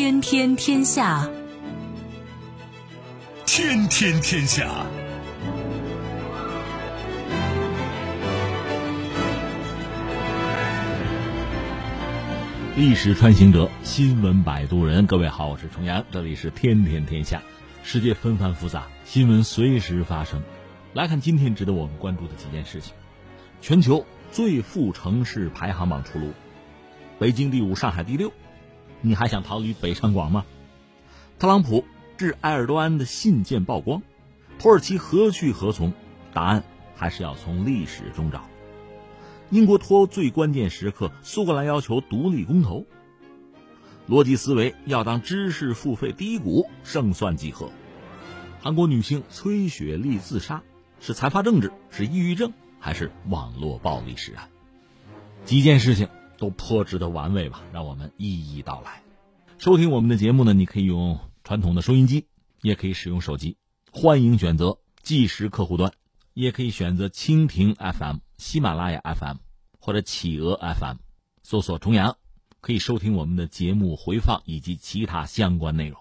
天天天下，天天天下。历史穿行者，新闻摆渡人。各位好，我是重阳，这里是天天天下。世界纷繁复杂，新闻随时发生。来看今天值得我们关注的几件事情：全球最富城市排行榜出炉，北京第五，上海第六。你还想逃离北上广吗？特朗普致埃尔多安的信件曝光，土耳其何去何从？答案还是要从历史中找。英国脱欧最关键时刻，苏格兰要求独立公投。逻辑思维要当知识付费低谷，胜算几何？韩国女星崔雪莉自杀，是财阀政治，是抑郁症，还是网络暴力使然？几件事情。都颇值得玩味吧，让我们一一道来。收听我们的节目呢，你可以用传统的收音机，也可以使用手机。欢迎选择即时客户端，也可以选择蜻蜓 FM、喜马拉雅 FM 或者企鹅 FM，搜索“重阳”，可以收听我们的节目回放以及其他相关内容。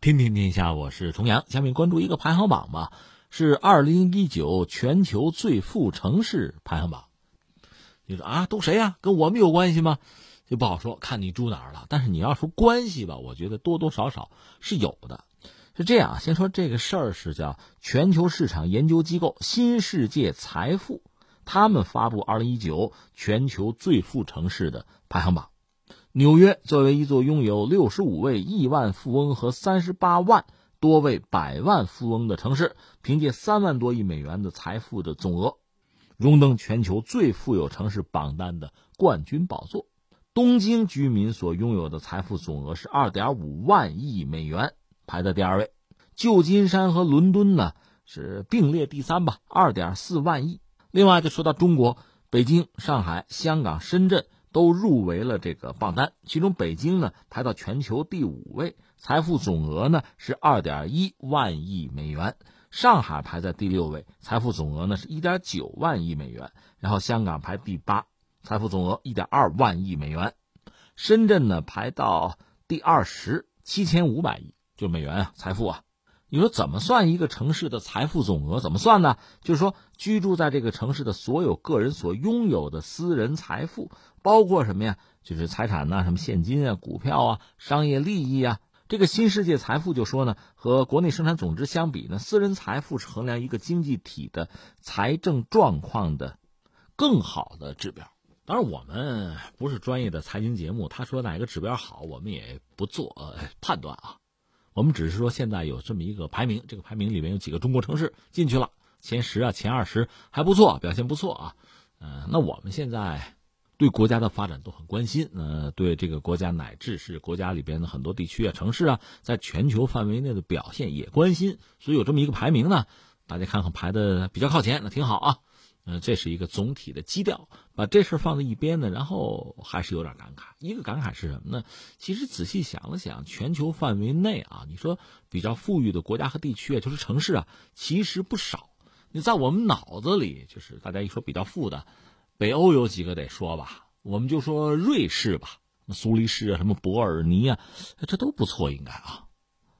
天天天下，我是重阳。下面关注一个排行榜吧，是二零一九全球最富城市排行榜。你说啊，都谁呀？跟我们有关系吗？就不好说，看你住哪儿了。但是你要说关系吧，我觉得多多少少是有的。是这样，先说这个事儿是叫全球市场研究机构新世界财富，他们发布二零一九全球最富城市的排行榜。纽约作为一座拥有六十五位亿万富翁和三十八万多位百万富翁的城市，凭借三万多亿美元的财富的总额，荣登全球最富有城市榜单的冠军宝座。东京居民所拥有的财富总额是二点五万亿美元，排在第二位。旧金山和伦敦呢是并列第三吧，二点四万亿。另外，就说到中国，北京、上海、香港、深圳。都入围了这个榜单，其中北京呢排到全球第五位，财富总额呢是二点一万亿美元；上海排在第六位，财富总额呢是一点九万亿美元；然后香港排第八，财富总额一点二万亿美元；深圳呢排到第二十，七千五百亿就美元啊，财富啊。你说怎么算一个城市的财富总额？怎么算呢？就是说，居住在这个城市的所有个人所拥有的私人财富，包括什么呀？就是财产呐，什么现金啊、股票啊、商业利益啊。这个新世界财富就说呢，和国内生产总值相比呢，私人财富是衡量一个经济体的财政状况的更好的指标。当然，我们不是专业的财经节目，他说哪个指标好，我们也不做判断啊。我们只是说，现在有这么一个排名，这个排名里面有几个中国城市进去了，前十啊、前二十还不错，表现不错啊。嗯，那我们现在对国家的发展都很关心，呃，对这个国家乃至是国家里边的很多地区啊、城市啊，在全球范围内的表现也关心，所以有这么一个排名呢，大家看看排的比较靠前，那挺好啊。嗯，这是一个总体的基调，把这事放在一边呢，然后还是有点感慨。一个感慨是什么呢？其实仔细想了想，全球范围内啊，你说比较富裕的国家和地区啊，就是城市啊，其实不少。你在我们脑子里，就是大家一说比较富的，北欧有几个得说吧？我们就说瑞士吧，苏黎世啊，什么伯尔尼啊，这都不错，应该啊。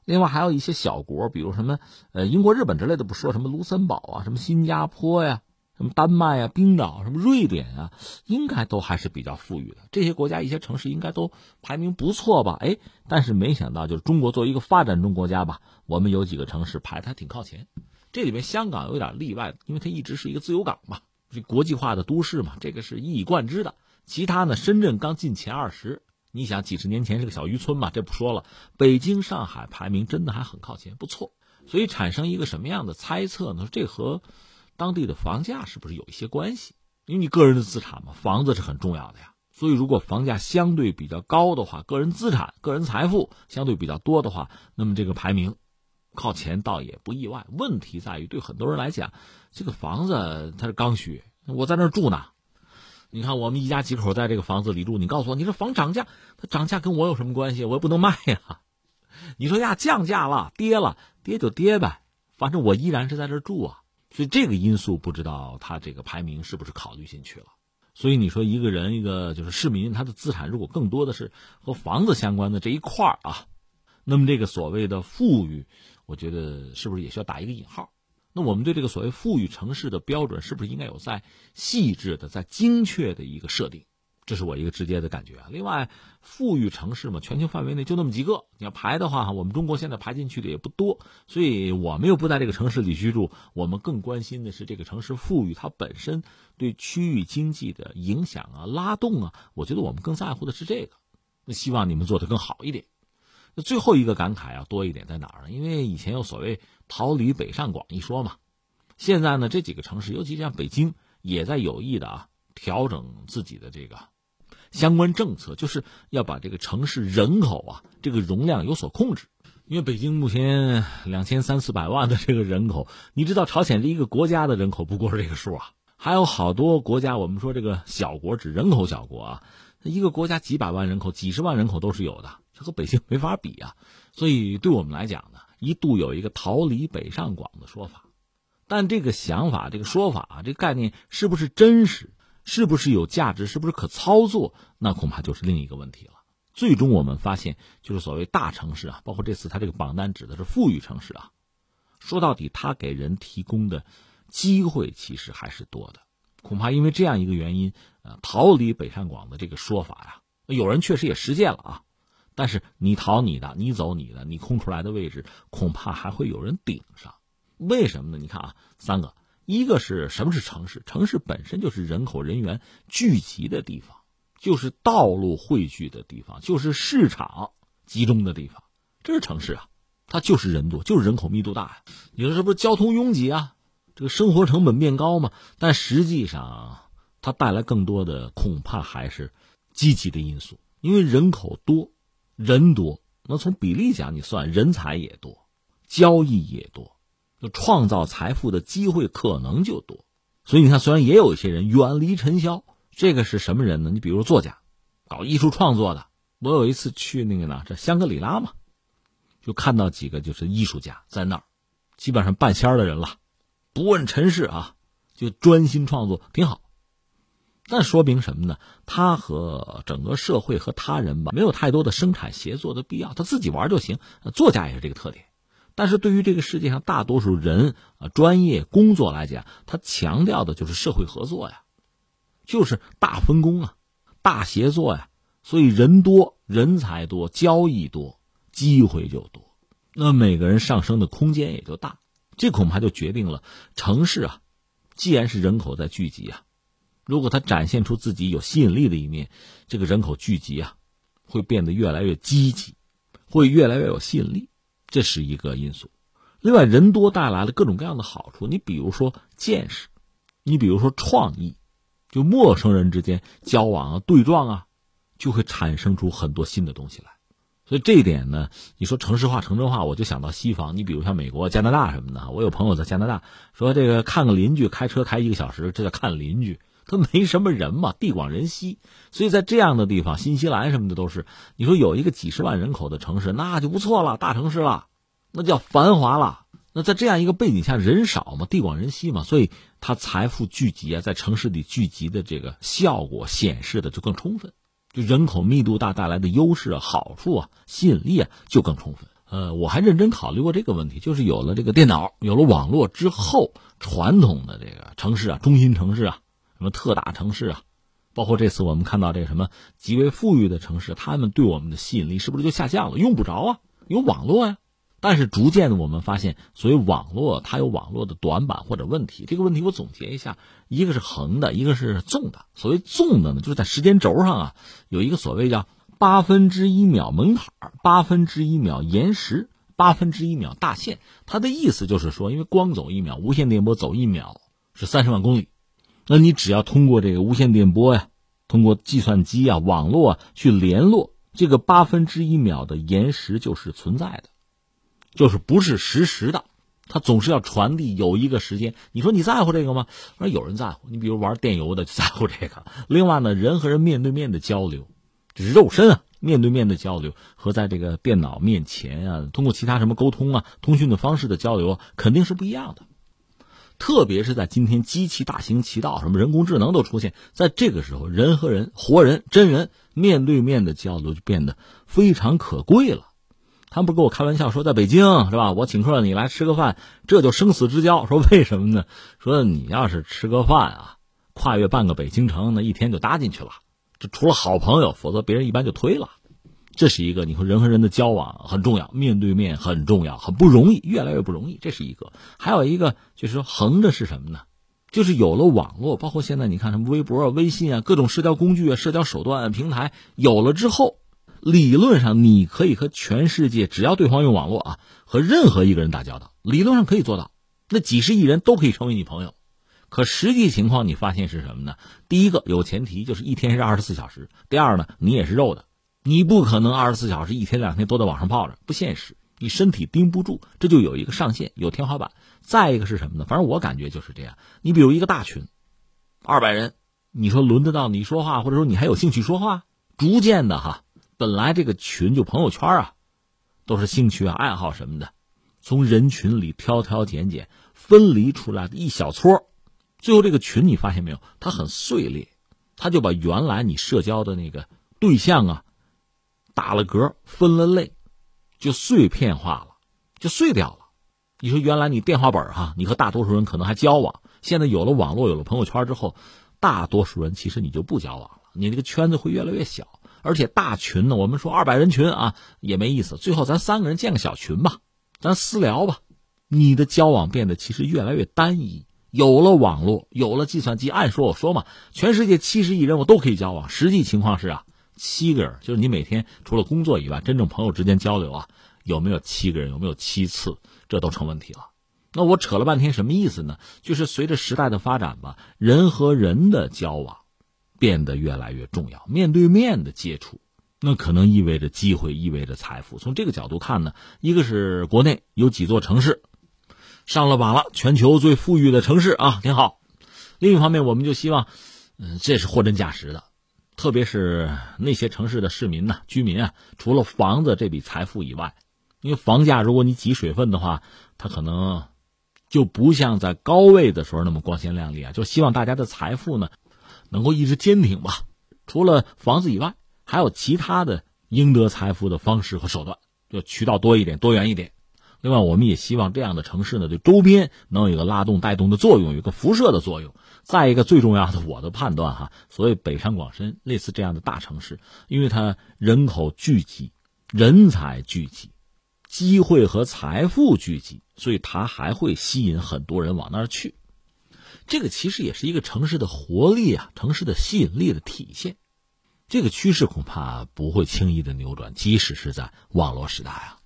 另外还有一些小国，比如什么呃英国、日本之类的，不说什么卢森堡啊，什么新加坡呀。什么丹麦啊、冰岛、什么瑞典啊，应该都还是比较富裕的。这些国家一些城市应该都排名不错吧？哎，但是没想到，就是中国作为一个发展中国家吧，我们有几个城市排的还挺靠前。这里面香港有点例外，因为它一直是一个自由港嘛，这国际化的都市嘛，这个是一以贯之的。其他呢，深圳刚进前二十，你想几十年前是个小渔村嘛，这不说了。北京、上海排名真的还很靠前，不错。所以产生一个什么样的猜测呢？这和当地的房价是不是有一些关系？因为你个人的资产嘛，房子是很重要的呀。所以如果房价相对比较高的话，个人资产、个人财富相对比较多的话，那么这个排名靠前倒也不意外。问题在于，对很多人来讲，这个房子它是刚需，我在那儿住呢，你看我们一家几口在这个房子里住，你告诉我，你这房涨价，它涨价跟我有什么关系？我也不能卖呀。你说呀，降价了，跌了，跌就跌呗，反正我依然是在这住啊。所以这个因素不知道他这个排名是不是考虑进去了。所以你说一个人一个就是市民，他的资产如果更多的是和房子相关的这一块儿啊，那么这个所谓的富裕，我觉得是不是也需要打一个引号？那我们对这个所谓富裕城市的标准，是不是应该有在细致的、在精确的一个设定？这是我一个直接的感觉啊。另外，富裕城市嘛，全球范围内就那么几个，你要排的话，我们中国现在排进去的也不多，所以我们又不在这个城市里居住，我们更关心的是这个城市富裕它本身对区域经济的影响啊、拉动啊。我觉得我们更在乎的是这个。那希望你们做的更好一点。那最后一个感慨要多一点在哪儿呢？因为以前有所谓“桃李北上广”一说嘛，现在呢这几个城市，尤其像北京，也在有意的啊调整自己的这个。相关政策就是要把这个城市人口啊，这个容量有所控制。因为北京目前两千三四百万的这个人口，你知道朝鲜这一个国家的人口不过是这个数啊。还有好多国家，我们说这个小国指人口小国啊，一个国家几百万人口、几十万人口都是有的，这和北京没法比啊。所以对我们来讲呢，一度有一个“逃离北上广”的说法，但这个想法、这个说法啊，这个概念是不是真实？是不是有价值？是不是可操作？那恐怕就是另一个问题了。最终我们发现，就是所谓大城市啊，包括这次他这个榜单指的是富裕城市啊。说到底，它给人提供的机会其实还是多的。恐怕因为这样一个原因，呃，逃离北上广的这个说法呀，有人确实也实践了啊。但是你逃你的，你走你的，你空出来的位置，恐怕还会有人顶上。为什么呢？你看啊，三个。一个是什么是城市？城市本身就是人口人员聚集的地方，就是道路汇聚的地方，就是市场集中的地方，这是城市啊，它就是人多，就是人口密度大呀。你说这不是交通拥挤啊？这个生活成本变高嘛？但实际上，它带来更多的恐怕还是积极的因素，因为人口多，人多，那从比例讲，你算人才也多，交易也多。就创造财富的机会可能就多，所以你看，虽然也有一些人远离尘嚣，这个是什么人呢？你比如作家，搞艺术创作的。我有一次去那个呢，这香格里拉嘛，就看到几个就是艺术家在那儿，基本上半仙儿的人了，不问尘世啊，就专心创作，挺好。那说明什么呢？他和整个社会和他人吧，没有太多的生产协作的必要，他自己玩就行。作家也是这个特点。但是对于这个世界上大多数人啊，专业工作来讲，他强调的就是社会合作呀，就是大分工啊，大协作呀。所以人多人才多，交易多，机会就多，那每个人上升的空间也就大。这恐怕就决定了城市啊，既然是人口在聚集啊，如果它展现出自己有吸引力的一面，这个人口聚集啊，会变得越来越积极，会越来越有吸引力。这是一个因素，另外人多带来了各种各样的好处。你比如说见识，你比如说创意，就陌生人之间交往啊、对撞啊，就会产生出很多新的东西来。所以这一点呢，你说城市化、城镇化，我就想到西方。你比如像美国、加拿大什么的，我有朋友在加拿大说，这个看个邻居开车开一个小时，这叫看邻居。他没什么人嘛，地广人稀，所以在这样的地方，新西兰什么的都是，你说有一个几十万人口的城市，那就不错了，大城市了，那叫繁华了。那在这样一个背景下，人少嘛，地广人稀嘛，所以它财富聚集啊，在城市里聚集的这个效果显示的就更充分，就人口密度大带来的优势啊、好处啊、吸引力啊就更充分。呃，我还认真考虑过这个问题，就是有了这个电脑，有了网络之后，传统的这个城市啊，中心城市啊。什么特大城市啊，包括这次我们看到这个什么极为富裕的城市，他们对我们的吸引力是不是就下降了？用不着啊，有网络呀。但是逐渐的，我们发现，所谓网络，它有网络的短板或者问题。这个问题我总结一下：一个是横的，一个是纵的。所谓纵的呢，就是在时间轴上啊，有一个所谓叫八分之一秒门槛八分之一秒延时，八分之一秒大限。它的意思就是说，因为光走一秒，无线电波走一秒是三十万公里。那你只要通过这个无线电波呀，通过计算机啊、网络啊去联络，这个八分之一秒的延时就是存在的，就是不是实时的，它总是要传递有一个时间。你说你在乎这个吗？我说有人在乎。你比如玩电游的就在乎这个。另外呢，人和人面对面的交流，就是肉身啊，面对面的交流和在这个电脑面前啊，通过其他什么沟通啊、通讯的方式的交流，肯定是不一样的。特别是在今天，机器大行其道，什么人工智能都出现在这个时候，人和人、活人、真人面对面的交流就变得非常可贵了。他们不跟我开玩笑说，在北京是吧？我请客，你来吃个饭，这就生死之交。说为什么呢？说你要是吃个饭啊，跨越半个北京城，那一天就搭进去了。这除了好朋友，否则别人一般就推了。这是一个，你说人和人的交往很重要，面对面很重要，很不容易，越来越不容易。这是一个，还有一个就是说横着是什么呢？就是有了网络，包括现在你看什么微博啊、微信啊，各种社交工具啊、社交手段啊平台有了之后，理论上你可以和全世界，只要对方用网络啊，和任何一个人打交道，理论上可以做到，那几十亿人都可以成为你朋友。可实际情况你发现是什么呢？第一个有前提，就是一天是二十四小时；第二呢，你也是肉的。你不可能二十四小时、一天两天都在网上泡着，不现实。你身体盯不住，这就有一个上限，有天花板。再一个是什么呢？反正我感觉就是这样。你比如一个大群，二百人，你说轮得到你说话，或者说你还有兴趣说话？逐渐的哈，本来这个群就朋友圈啊，都是兴趣啊、爱好什么的，从人群里挑挑拣拣分离出来的一小撮，最后这个群你发现没有？它很碎裂，它就把原来你社交的那个对象啊。打了格，分了类，就碎片化了，就碎掉了。你说原来你电话本哈，你和大多数人可能还交往，现在有了网络，有了朋友圈之后，大多数人其实你就不交往了，你这个圈子会越来越小。而且大群呢，我们说二百人群啊也没意思，最后咱三个人建个小群吧，咱私聊吧。你的交往变得其实越来越单一。有了网络，有了计算机，按说我说嘛，全世界七十亿人我都可以交往。实际情况是啊。七个人，就是你每天除了工作以外，真正朋友之间交流啊，有没有七个人，有没有七次，这都成问题了。那我扯了半天什么意思呢？就是随着时代的发展吧，人和人的交往变得越来越重要，面对面的接触，那可能意味着机会，意味着财富。从这个角度看呢，一个是国内有几座城市上了榜了，全球最富裕的城市啊，挺好。另一方面，我们就希望，嗯，这是货真价实的。特别是那些城市的市民呐、居民啊，除了房子这笔财富以外，因为房价如果你挤水分的话，它可能就不像在高位的时候那么光鲜亮丽啊。就希望大家的财富呢，能够一直坚挺吧。除了房子以外，还有其他的应得财富的方式和手段，就渠道多一点、多元一点。另外，我们也希望这样的城市呢，对周边能有一个拉动、带动的作用，有一个辐射的作用。再一个最重要的，我的判断哈，所谓北上广深类似这样的大城市，因为它人口聚集、人才聚集、机会和财富聚集，所以它还会吸引很多人往那儿去。这个其实也是一个城市的活力啊，城市的吸引力的体现。这个趋势恐怕不会轻易的扭转，即使是在网络时代啊。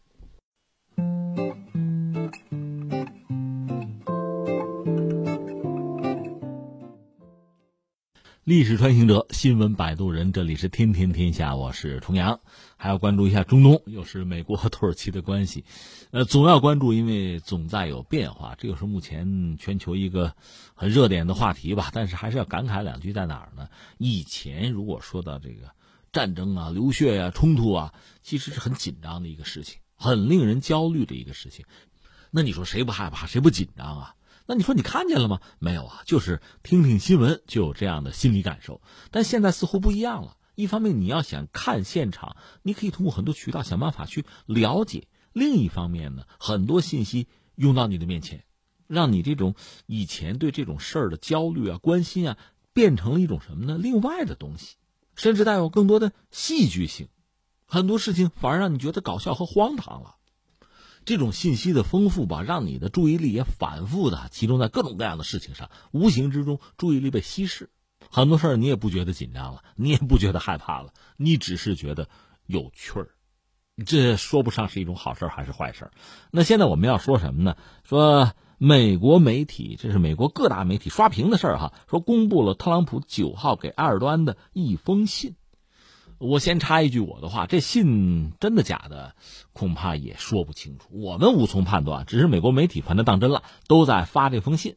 历史穿行者，新闻摆渡人，这里是天天天下，我是重阳，还要关注一下中东，又是美国和土耳其的关系，呃，总要关注，因为总在有变化，这个是目前全球一个很热点的话题吧。但是还是要感慨两句，在哪儿呢？以前如果说到这个战争啊、流血呀、冲突啊，其实是很紧张的一个事情，很令人焦虑的一个事情。那你说谁不害怕，谁不紧张啊？那你说你看见了吗？没有啊，就是听听新闻就有这样的心理感受。但现在似乎不一样了。一方面，你要想看现场，你可以通过很多渠道想办法去了解；另一方面呢，很多信息涌到你的面前，让你这种以前对这种事儿的焦虑啊、关心啊，变成了一种什么呢？另外的东西，甚至带有更多的戏剧性。很多事情反而让你觉得搞笑和荒唐了。这种信息的丰富吧，让你的注意力也反复的集中在各种各样的事情上，无形之中注意力被稀释，很多事儿你也不觉得紧张了，你也不觉得害怕了，你只是觉得有趣儿，这说不上是一种好事还是坏事。那现在我们要说什么呢？说美国媒体，这是美国各大媒体刷屏的事儿哈，说公布了特朗普九号给埃尔多安的一封信。我先插一句我的话，这信真的假的，恐怕也说不清楚，我们无从判断。只是美国媒体把它当真了，都在发这封信。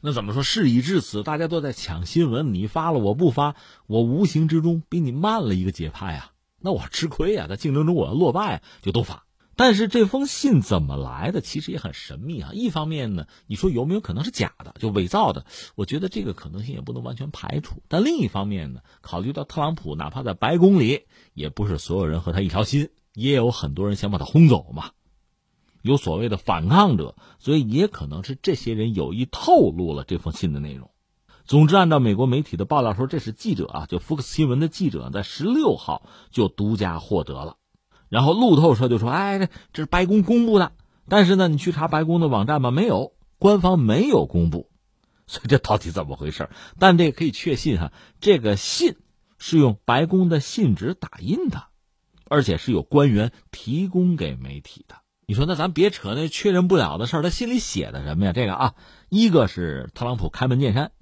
那怎么说？事已至此，大家都在抢新闻，你发了我不发，我无形之中比你慢了一个节拍啊！那我吃亏啊，在竞争中我要落败，就都发。但是这封信怎么来的，其实也很神秘啊。一方面呢，你说有没有可能是假的，就伪造的？我觉得这个可能性也不能完全排除。但另一方面呢，考虑到特朗普哪怕在白宫里，也不是所有人和他一条心，也有很多人想把他轰走嘛，有所谓的反抗者，所以也可能是这些人有意透露了这封信的内容。总之，按照美国媒体的报道说，这是记者啊，就福克斯新闻的记者在十六号就独家获得了。然后路透社就说：“哎，这这是白宫公布的，但是呢，你去查白宫的网站吧，没有，官方没有公布，所以这到底怎么回事？但这个可以确信哈，这个信是用白宫的信纸打印的，而且是有官员提供给媒体的。你说那咱别扯那确认不了的事儿，他信里写的什么呀？这个啊，一个是特朗普开门见山，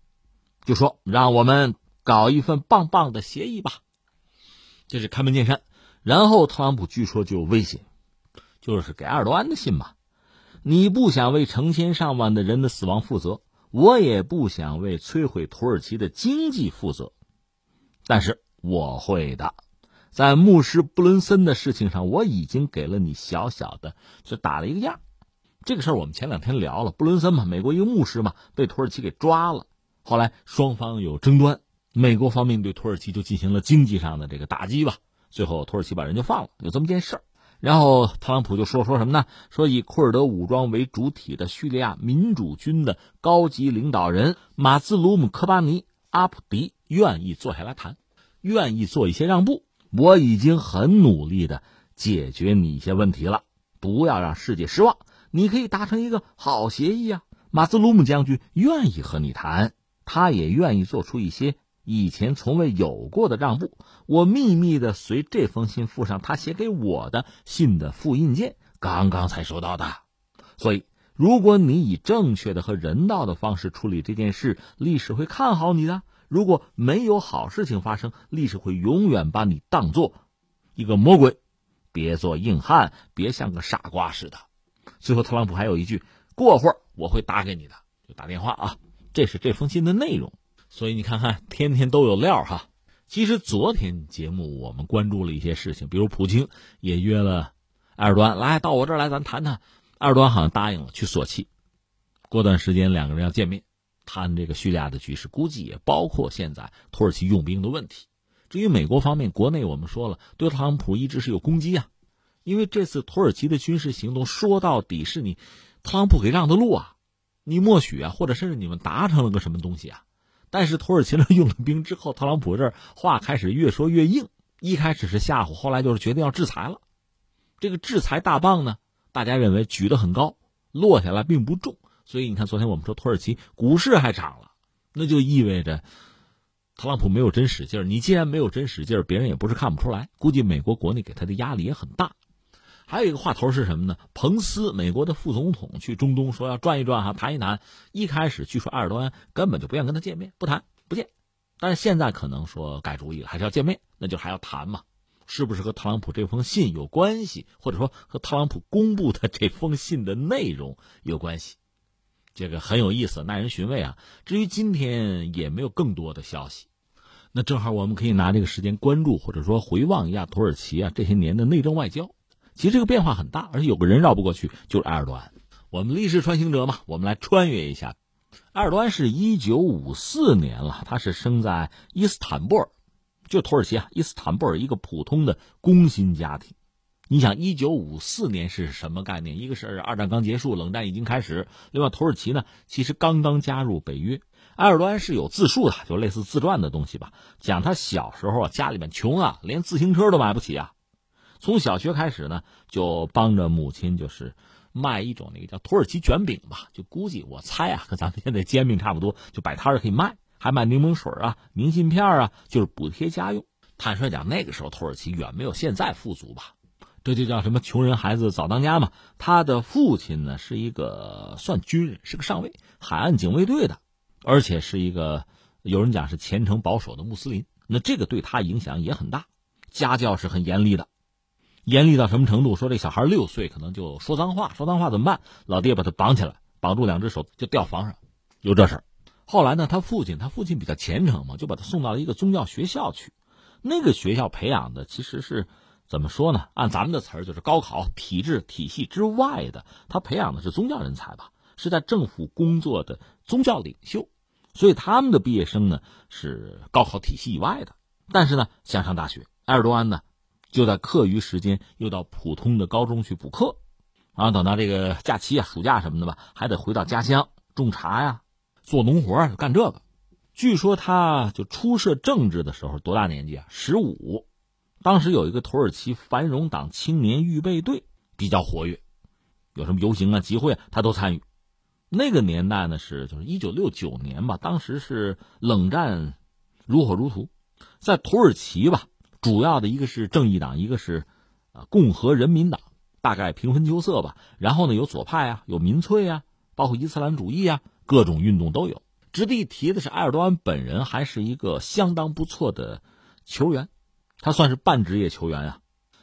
就说让我们搞一份棒棒的协议吧，这是开门见山。”然后特朗普据说就威胁，就是给埃尔多安的信吧。你不想为成千上万的人的死亡负责，我也不想为摧毁土耳其的经济负责，但是我会的。在牧师布伦森的事情上，我已经给了你小小的就打了一个样。这个事儿我们前两天聊了，布伦森嘛，美国一个牧师嘛，被土耳其给抓了。后来双方有争端，美国方面对土耳其就进行了经济上的这个打击吧。最后，土耳其把人就放了，有这么件事儿。然后特朗普就说说什么呢？说以库尔德武装为主体的叙利亚民主军的高级领导人马兹鲁姆科巴尼阿普迪愿意坐下来谈，愿意做一些让步。我已经很努力的解决你一些问题了，不要让世界失望。你可以达成一个好协议啊！马兹鲁姆将军愿意和你谈，他也愿意做出一些。以前从未有过的让步，我秘密的随这封信附上他写给我的信的复印件，刚刚才收到的。所以，如果你以正确的和人道的方式处理这件事，历史会看好你的；如果没有好事情发生，历史会永远把你当做一个魔鬼。别做硬汉，别像个傻瓜似的。最后，特朗普还有一句：“过会儿我会打给你的，就打电话啊。”这是这封信的内容。所以你看看，天天都有料哈。其实昨天节目我们关注了一些事情，比如普京也约了埃尔多安来到我这儿来，咱谈谈。埃尔多安好像答应了去索契，过段时间两个人要见面，谈这个叙利亚的局势，估计也包括现在土耳其用兵的问题。至于美国方面，国内我们说了，对特朗普一直是有攻击啊，因为这次土耳其的军事行动说到底是你特朗普给让的路啊，你默许啊，或者甚至你们达成了个什么东西啊？但是土耳其呢用了兵之后，特朗普这话开始越说越硬。一开始是吓唬，后来就是决定要制裁了。这个制裁大棒呢，大家认为举得很高，落下来并不重。所以你看，昨天我们说土耳其股市还涨了，那就意味着特朗普没有真使劲儿。你既然没有真使劲儿，别人也不是看不出来。估计美国国内给他的压力也很大。还有一个话头是什么呢？彭斯，美国的副总统去中东说要转一转哈，谈一谈。一开始据说埃尔多安根本就不愿跟他见面，不谈不见。但是现在可能说改主意了，还是要见面，那就还要谈嘛？是不是和特朗普这封信有关系，或者说和特朗普公布的这封信的内容有关系？这个很有意思，耐人寻味啊。至于今天也没有更多的消息，那正好我们可以拿这个时间关注，或者说回望一下土耳其啊这些年的内政外交。其实这个变化很大，而且有个人绕不过去，就是埃尔多安。我们历史穿行者嘛，我们来穿越一下。埃尔多安是一九五四年了，他是生在伊斯坦布尔，就土耳其啊，伊斯坦布尔一个普通的工薪家庭。你想，一九五四年是什么概念？一个是二战刚结束，冷战已经开始；另外，土耳其呢，其实刚刚加入北约。埃尔多安是有自述的，就类似自传的东西吧，讲他小时候啊，家里面穷啊，连自行车都买不起啊。从小学开始呢，就帮着母亲，就是卖一种那个叫土耳其卷饼吧，就估计我猜啊，和 咱们现在煎饼差不多，就摆摊儿可以卖，还卖柠檬水啊、明信片啊，就是补贴家用。坦率讲，那个时候土耳其远没有现在富足吧，这就叫什么穷人孩子早当家嘛。他的父亲呢是一个算军人，是个上尉，海岸警卫队的，而且是一个有人讲是虔诚保守的穆斯林，那这个对他影响也很大。家教是很严厉的，严厉到什么程度？说这小孩六岁可能就说脏话，说脏话怎么办？老爹把他绑起来，绑住两只手就吊房上，有这事儿。后来呢，他父亲他父亲比较虔诚嘛，就把他送到了一个宗教学校去。那个学校培养的其实是怎么说呢？按咱们的词儿，就是高考体制体系之外的，他培养的是宗教人才吧，是在政府工作的宗教领袖。所以他们的毕业生呢是高考体系以外的，但是呢想上大学，埃尔多安呢就在课余时间又到普通的高中去补课，然后等到这个假期啊、暑假什么的吧，还得回到家乡种茶呀。做农活干这个，据说他就初涉政治的时候多大年纪啊？十五，当时有一个土耳其繁荣党青年预备队比较活跃，有什么游行啊、集会啊，他都参与。那个年代呢是就是一九六九年吧，当时是冷战如火如荼，在土耳其吧，主要的一个是正义党，一个是啊共和人民党，大概平分秋色吧。然后呢有左派啊，有民粹啊，包括伊斯兰主义啊。各种运动都有。值得一提的是，埃尔多安本人还是一个相当不错的球员，他算是半职业球员啊，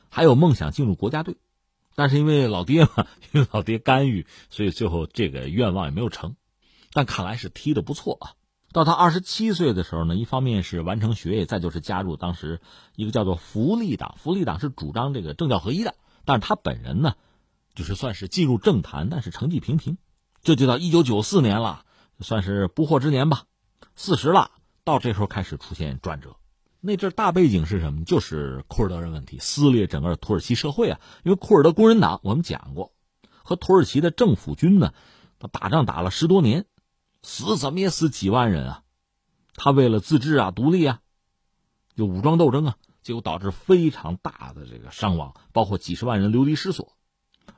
还有梦想进入国家队，但是因为老爹嘛，因为老爹干预，所以最后这个愿望也没有成。但看来是踢的不错啊。到他二十七岁的时候呢，一方面是完成学业，再就是加入当时一个叫做福利党。福利党是主张这个政教合一的，但是他本人呢，就是算是进入政坛，但是成绩平平。这就到一九九四年了，算是不惑之年吧，四十了，到这时候开始出现转折。那阵大背景是什么？就是库尔德人问题撕裂整个土耳其社会啊。因为库尔德工人党我们讲过，和土耳其的政府军呢，打仗打了十多年，死怎么也死几万人啊。他为了自治啊、独立啊，就武装斗争啊，结果导致非常大的这个伤亡，包括几十万人流离失所。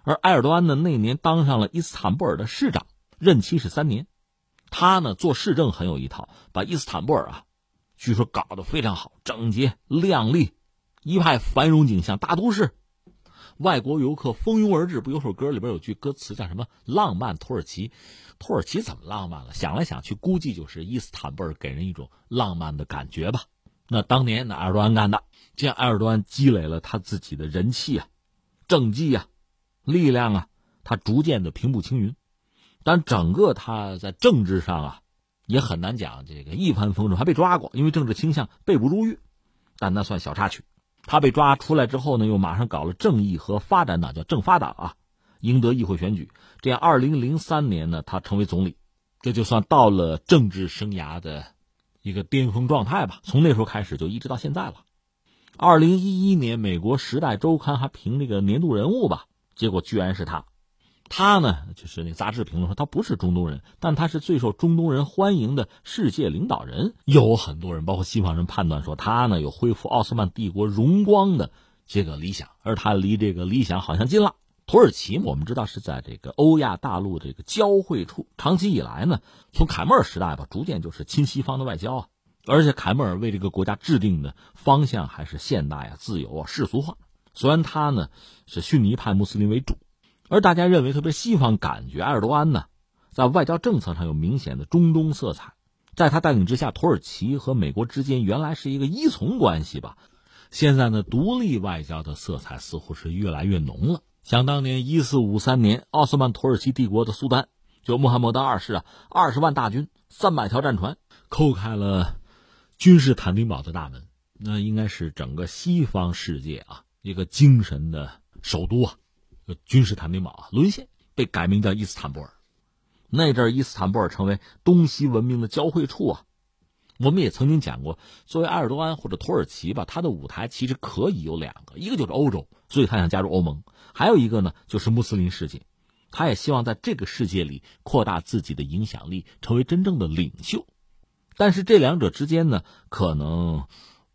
而埃尔多安呢，那年当上了伊斯坦布尔的市长，任期是三年。他呢做市政很有一套，把伊斯坦布尔啊，据说搞得非常好，整洁亮丽，一派繁荣景象，大都市。外国游客蜂拥而至。不有首歌里边有句歌词叫什么？浪漫土耳其。土耳其怎么浪漫了？想来想去，估计就是伊斯坦布尔给人一种浪漫的感觉吧。那当年那埃尔多安干的，这样埃尔多安积累了他自己的人气啊，政绩啊。力量啊，他逐渐的平步青云，但整个他在政治上啊，也很难讲这个一帆风顺，还被抓过，因为政治倾向被捕入狱，但那算小插曲。他被抓出来之后呢，又马上搞了正义和发展党，叫正发党啊，赢得议会选举，这样二零零三年呢，他成为总理，这就算到了政治生涯的一个巅峰状态吧。从那时候开始就一直到现在了。二零一一年，美国《时代周刊》还评这个年度人物吧。结果居然是他，他呢就是那杂志评论说他不是中东人，但他是最受中东人欢迎的世界领导人。有很多人，包括西方人判断说他呢有恢复奥斯曼帝国荣光的这个理想，而他离这个理想好像近了。土耳其我们知道是在这个欧亚大陆这个交汇处，长期以来呢，从凯末尔时代吧，逐渐就是亲西方的外交啊，而且凯末尔为这个国家制定的方向还是现代啊、自由啊、世俗化。虽然他呢是逊尼派穆斯林为主，而大家认为，特别西方感觉埃尔多安呢，在外交政策上有明显的中东色彩。在他带领之下，土耳其和美国之间原来是一个依从关系吧，现在呢，独立外交的色彩似乎是越来越浓了。想当年，一四五三年，奥斯曼土耳其帝国的苏丹就穆罕默德二世啊，二十万大军，三百条战船，叩开了君士坦丁堡的大门，那应该是整个西方世界啊。一个精神的首都啊，君士坦丁堡啊沦陷，被改名叫伊斯坦布尔。那阵伊斯坦布尔成为东西文明的交汇处啊。我们也曾经讲过，作为埃尔多安或者土耳其吧，他的舞台其实可以有两个，一个就是欧洲，所以他想加入欧盟；还有一个呢，就是穆斯林世界，他也希望在这个世界里扩大自己的影响力，成为真正的领袖。但是这两者之间呢，可能。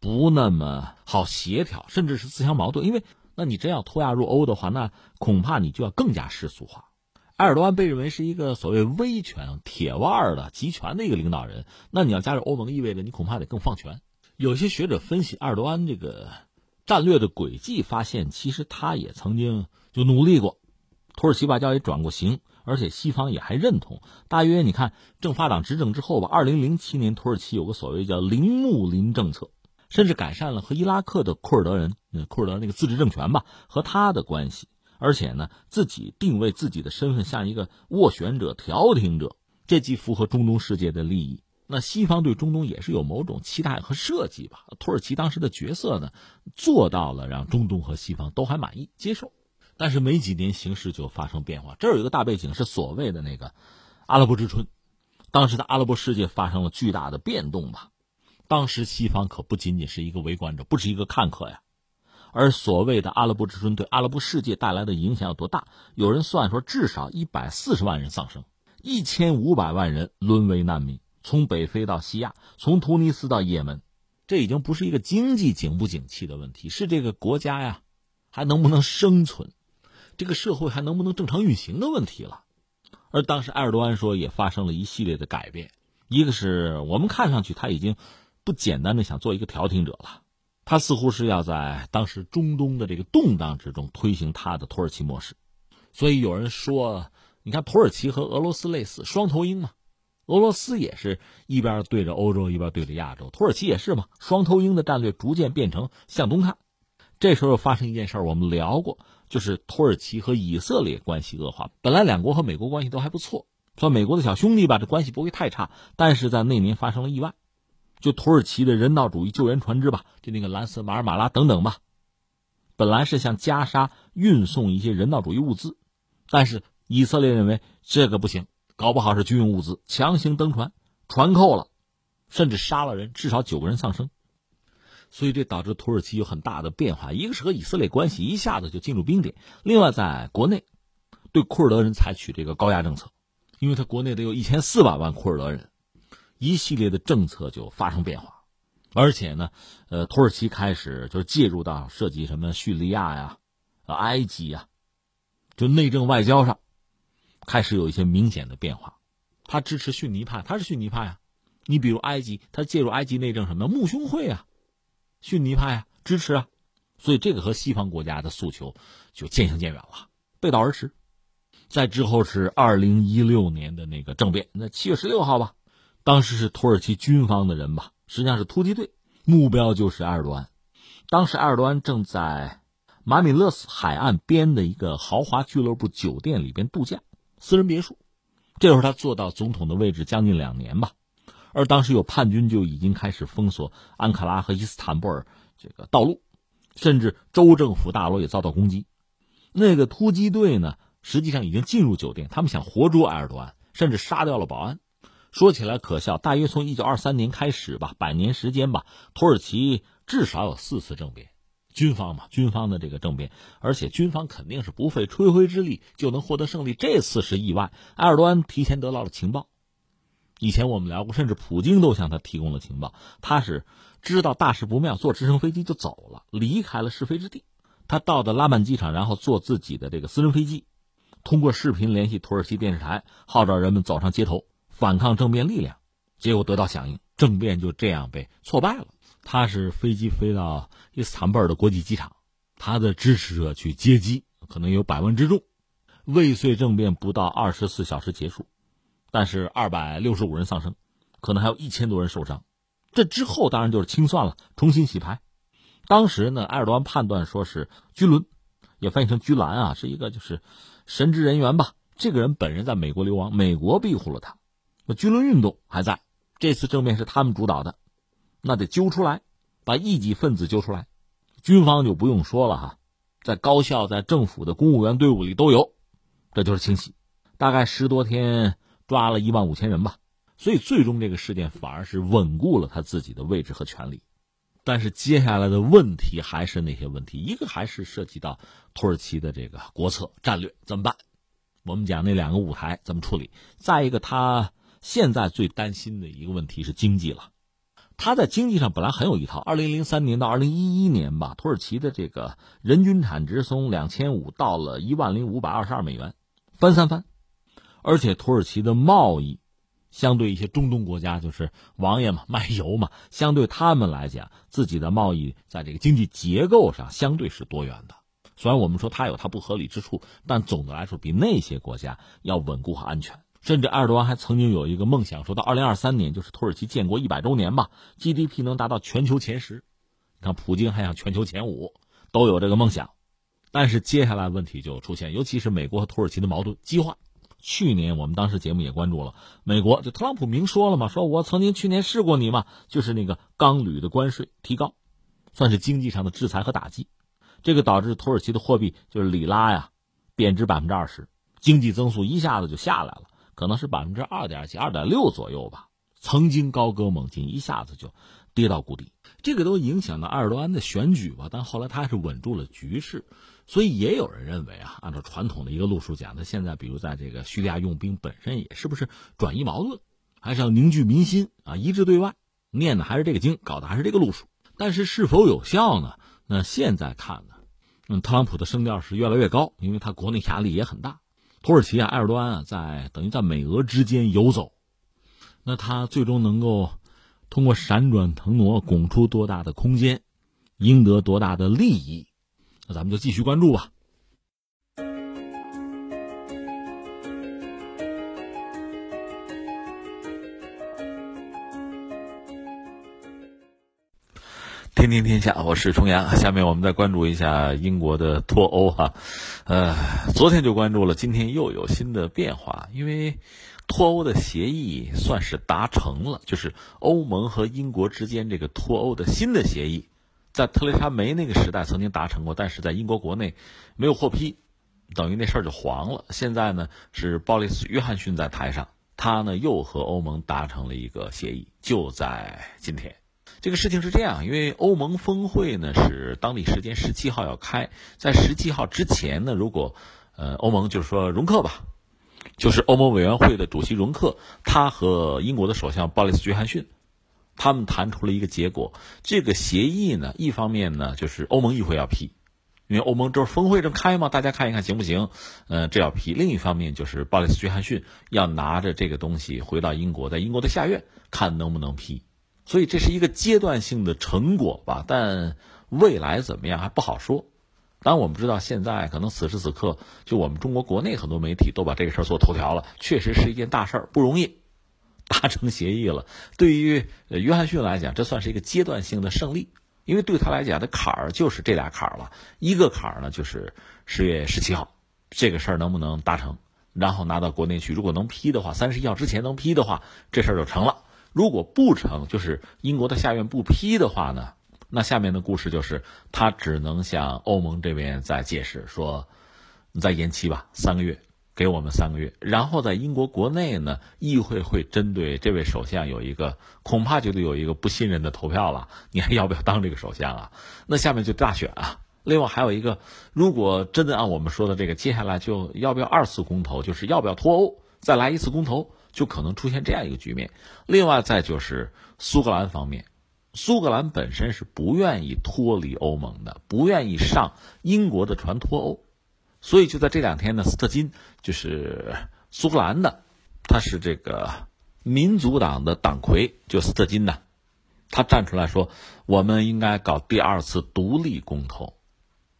不那么好协调，甚至是自相矛盾。因为，那你真要脱亚入欧的话，那恐怕你就要更加世俗化。埃尔多安被认为是一个所谓威权、铁腕的集权的一个领导人，那你要加入欧盟，意味着你恐怕得更放权。有些学者分析埃尔多安这个战略的轨迹，发现其实他也曾经就努力过，土耳其外交也转过型，而且西方也还认同。大约你看，政发党执政之后吧，二零零七年土耳其有个所谓叫“铃木林政策”。甚至改善了和伊拉克的库尔德人、库尔德那个自治政权吧和他的关系，而且呢，自己定位自己的身份像一个斡旋者、调停者，这既符合中东世界的利益。那西方对中东也是有某种期待和设计吧？土耳其当时的角色呢，做到了让中东和西方都还满意接受。但是没几年，形势就发生变化。这儿有一个大背景，是所谓的那个阿拉伯之春。当时的阿拉伯世界发生了巨大的变动吧。当时西方可不仅仅是一个围观者，不是一个看客呀。而所谓的阿拉伯之春对阿拉伯世界带来的影响有多大？有人算说，至少一百四十万人丧生，一千五百万人沦为难民，从北非到西亚，从突尼斯到也门。这已经不是一个经济景不景气的问题，是这个国家呀还能不能生存？这个社会还能不能正常运行的问题了，而当时埃尔多安说也发生了一系列的改变，一个是我们看上去他已经不简单的想做一个调停者了，他似乎是要在当时中东的这个动荡之中推行他的土耳其模式，所以有人说，你看土耳其和俄罗斯类似双头鹰嘛，俄罗斯也是一边对着欧洲一边对着亚洲，土耳其也是嘛，双头鹰的战略逐渐变成向东看，这时候发生一件事我们聊过。就是土耳其和以色列关系恶化，本来两国和美国关系都还不错，说美国的小兄弟吧，这关系不会太差。但是在那年发生了意外，就土耳其的人道主义救援船只吧，就那个蓝色马尔马拉等等吧，本来是向加沙运送一些人道主义物资，但是以色列认为这个不行，搞不好是军用物资，强行登船，船扣了，甚至杀了人，至少九个人丧生。所以这导致土耳其有很大的变化，一个是和以色列关系一下子就进入冰点，另外在国内对库尔德人采取这个高压政策，因为他国内得有一千四百万库尔德人，一系列的政策就发生变化，而且呢，呃，土耳其开始就是介入到涉及什么叙利亚呀、埃及呀，就内政外交上开始有一些明显的变化，他支持逊尼派，他是逊尼派啊，你比如埃及，他介入埃及内政什么穆兄会啊。逊尼派啊，支持啊，所以这个和西方国家的诉求就渐行渐远了，背道而驰。在之后是二零一六年的那个政变，那七月十六号吧，当时是土耳其军方的人吧，实际上是突击队，目标就是埃尔多安。当时埃尔多安正在马米勒斯海岸边的一个豪华俱乐部酒店里边度假，私人别墅。这时候他坐到总统的位置将近两年吧。而当时有叛军就已经开始封锁安卡拉和伊斯坦布尔这个道路，甚至州政府大楼也遭到攻击。那个突击队呢，实际上已经进入酒店，他们想活捉埃尔多安，甚至杀掉了保安。说起来可笑，大约从一九二三年开始吧，百年时间吧，土耳其至少有四次政变，军方嘛，军方的这个政变，而且军方肯定是不费吹灰之力就能获得胜利。这次是意外，埃尔多安提前得到了情报。以前我们聊过，甚至普京都向他提供了情报。他是知道大事不妙，坐直升飞机就走了，离开了是非之地。他到的拉曼机场，然后坐自己的这个私人飞机，通过视频联系土耳其电视台，号召人们走上街头反抗政变力量。结果得到响应，政变就这样被挫败了。他是飞机飞到伊斯坦布尔的国际机场，他的支持者去接机，可能有百万之众。未遂政变不到二十四小时结束。但是二百六十五人丧生，可能还有一千多人受伤。这之后当然就是清算了，重新洗牌。当时呢，埃尔多安判断说是居伦，也翻译成居兰啊，是一个就是神职人员吧。这个人本人在美国流亡，美国庇护了他。那军伦运动还在，这次政变是他们主导的，那得揪出来，把异己分子揪出来。军方就不用说了哈，在高校、在政府的公务员队伍里都有，这就是清洗。大概十多天。抓了一万五千人吧，所以最终这个事件反而是稳固了他自己的位置和权力。但是接下来的问题还是那些问题，一个还是涉及到土耳其的这个国策战略怎么办？我们讲那两个舞台怎么处理？再一个，他现在最担心的一个问题是经济了。他在经济上本来很有一套，二零零三年到二零一一年吧，土耳其的这个人均产值从两千五到了一万零五百二十二美元，翻三番。而且土耳其的贸易，相对一些中东国家，就是王爷嘛，卖油嘛，相对他们来讲，自己的贸易在这个经济结构上相对是多元的。虽然我们说它有它不合理之处，但总的来说比那些国家要稳固和安全。甚至埃尔多安还曾经有一个梦想，说到二零二三年，就是土耳其建国一百周年吧，GDP 能达到全球前十。你看普京还想全球前五，都有这个梦想。但是接下来问题就出现，尤其是美国和土耳其的矛盾激化。去年我们当时节目也关注了，美国就特朗普明说了嘛，说我曾经去年试过你嘛，就是那个钢铝的关税提高，算是经济上的制裁和打击，这个导致土耳其的货币就是里拉呀贬值百分之二十，经济增速一下子就下来了，可能是百分之二点几、二点六左右吧，曾经高歌猛进，一下子就跌到谷底，这个都影响到埃尔多安的选举吧，但后来他还是稳住了局势。所以也有人认为啊，按照传统的一个路数讲，他现在比如在这个叙利亚用兵本身也是不是转移矛盾，还是要凝聚民心啊，一致对外，念的还是这个经，搞的还是这个路数。但是是否有效呢？那现在看呢，嗯，特朗普的声调是越来越高，因为他国内压力也很大。土耳其啊，埃尔多安啊，在等于在美俄之间游走，那他最终能够通过闪转腾挪拱出多大的空间，赢得多大的利益？那咱们就继续关注吧。天天天下，我是重阳。下面我们再关注一下英国的脱欧哈，呃，昨天就关注了，今天又有新的变化，因为脱欧的协议算是达成了，就是欧盟和英国之间这个脱欧的新的协议。在特蕾莎梅那个时代曾经达成过，但是在英国国内没有获批，等于那事儿就黄了。现在呢是鲍里斯·约翰逊在台上，他呢又和欧盟达成了一个协议，就在今天。这个事情是这样，因为欧盟峰会呢是当地时间十七号要开，在十七号之前呢，如果呃欧盟就是说容克吧，就是欧盟委员会的主席容克，他和英国的首相鲍里斯·约翰逊。他们谈出了一个结果，这个协议呢，一方面呢就是欧盟议会要批，因为欧盟这峰会正开嘛，大家看一看行不行？呃，这要批。另一方面就是鲍里斯·约翰逊要拿着这个东西回到英国，在英国的下院看能不能批。所以这是一个阶段性的成果吧，但未来怎么样还不好说。当然，我们知道现在可能此时此刻，就我们中国国内很多媒体都把这个事儿做头条了，确实是一件大事儿，不容易。达成协议了，对于约翰逊来讲，这算是一个阶段性的胜利，因为对他来讲，这坎儿就是这俩坎儿了。一个坎儿呢，就是十月十七号，这个事儿能不能达成，然后拿到国内去。如果能批的话，三十一号之前能批的话，这事儿就成了。如果不成，就是英国的下院不批的话呢，那下面的故事就是他只能向欧盟这边再解释说，你再延期吧，三个月。给我们三个月，然后在英国国内呢，议会会针对这位首相有一个，恐怕就得有一个不信任的投票了。你还要不要当这个首相啊？那下面就大选啊。另外还有一个，如果真的按我们说的这个，接下来就要不要二次公投，就是要不要脱欧，再来一次公投，就可能出现这样一个局面。另外再就是苏格兰方面，苏格兰本身是不愿意脱离欧盟的，不愿意上英国的船脱欧。所以就在这两天呢，斯特金就是苏格兰的，他是这个民族党的党魁，就斯特金呢，他站出来说，我们应该搞第二次独立公投，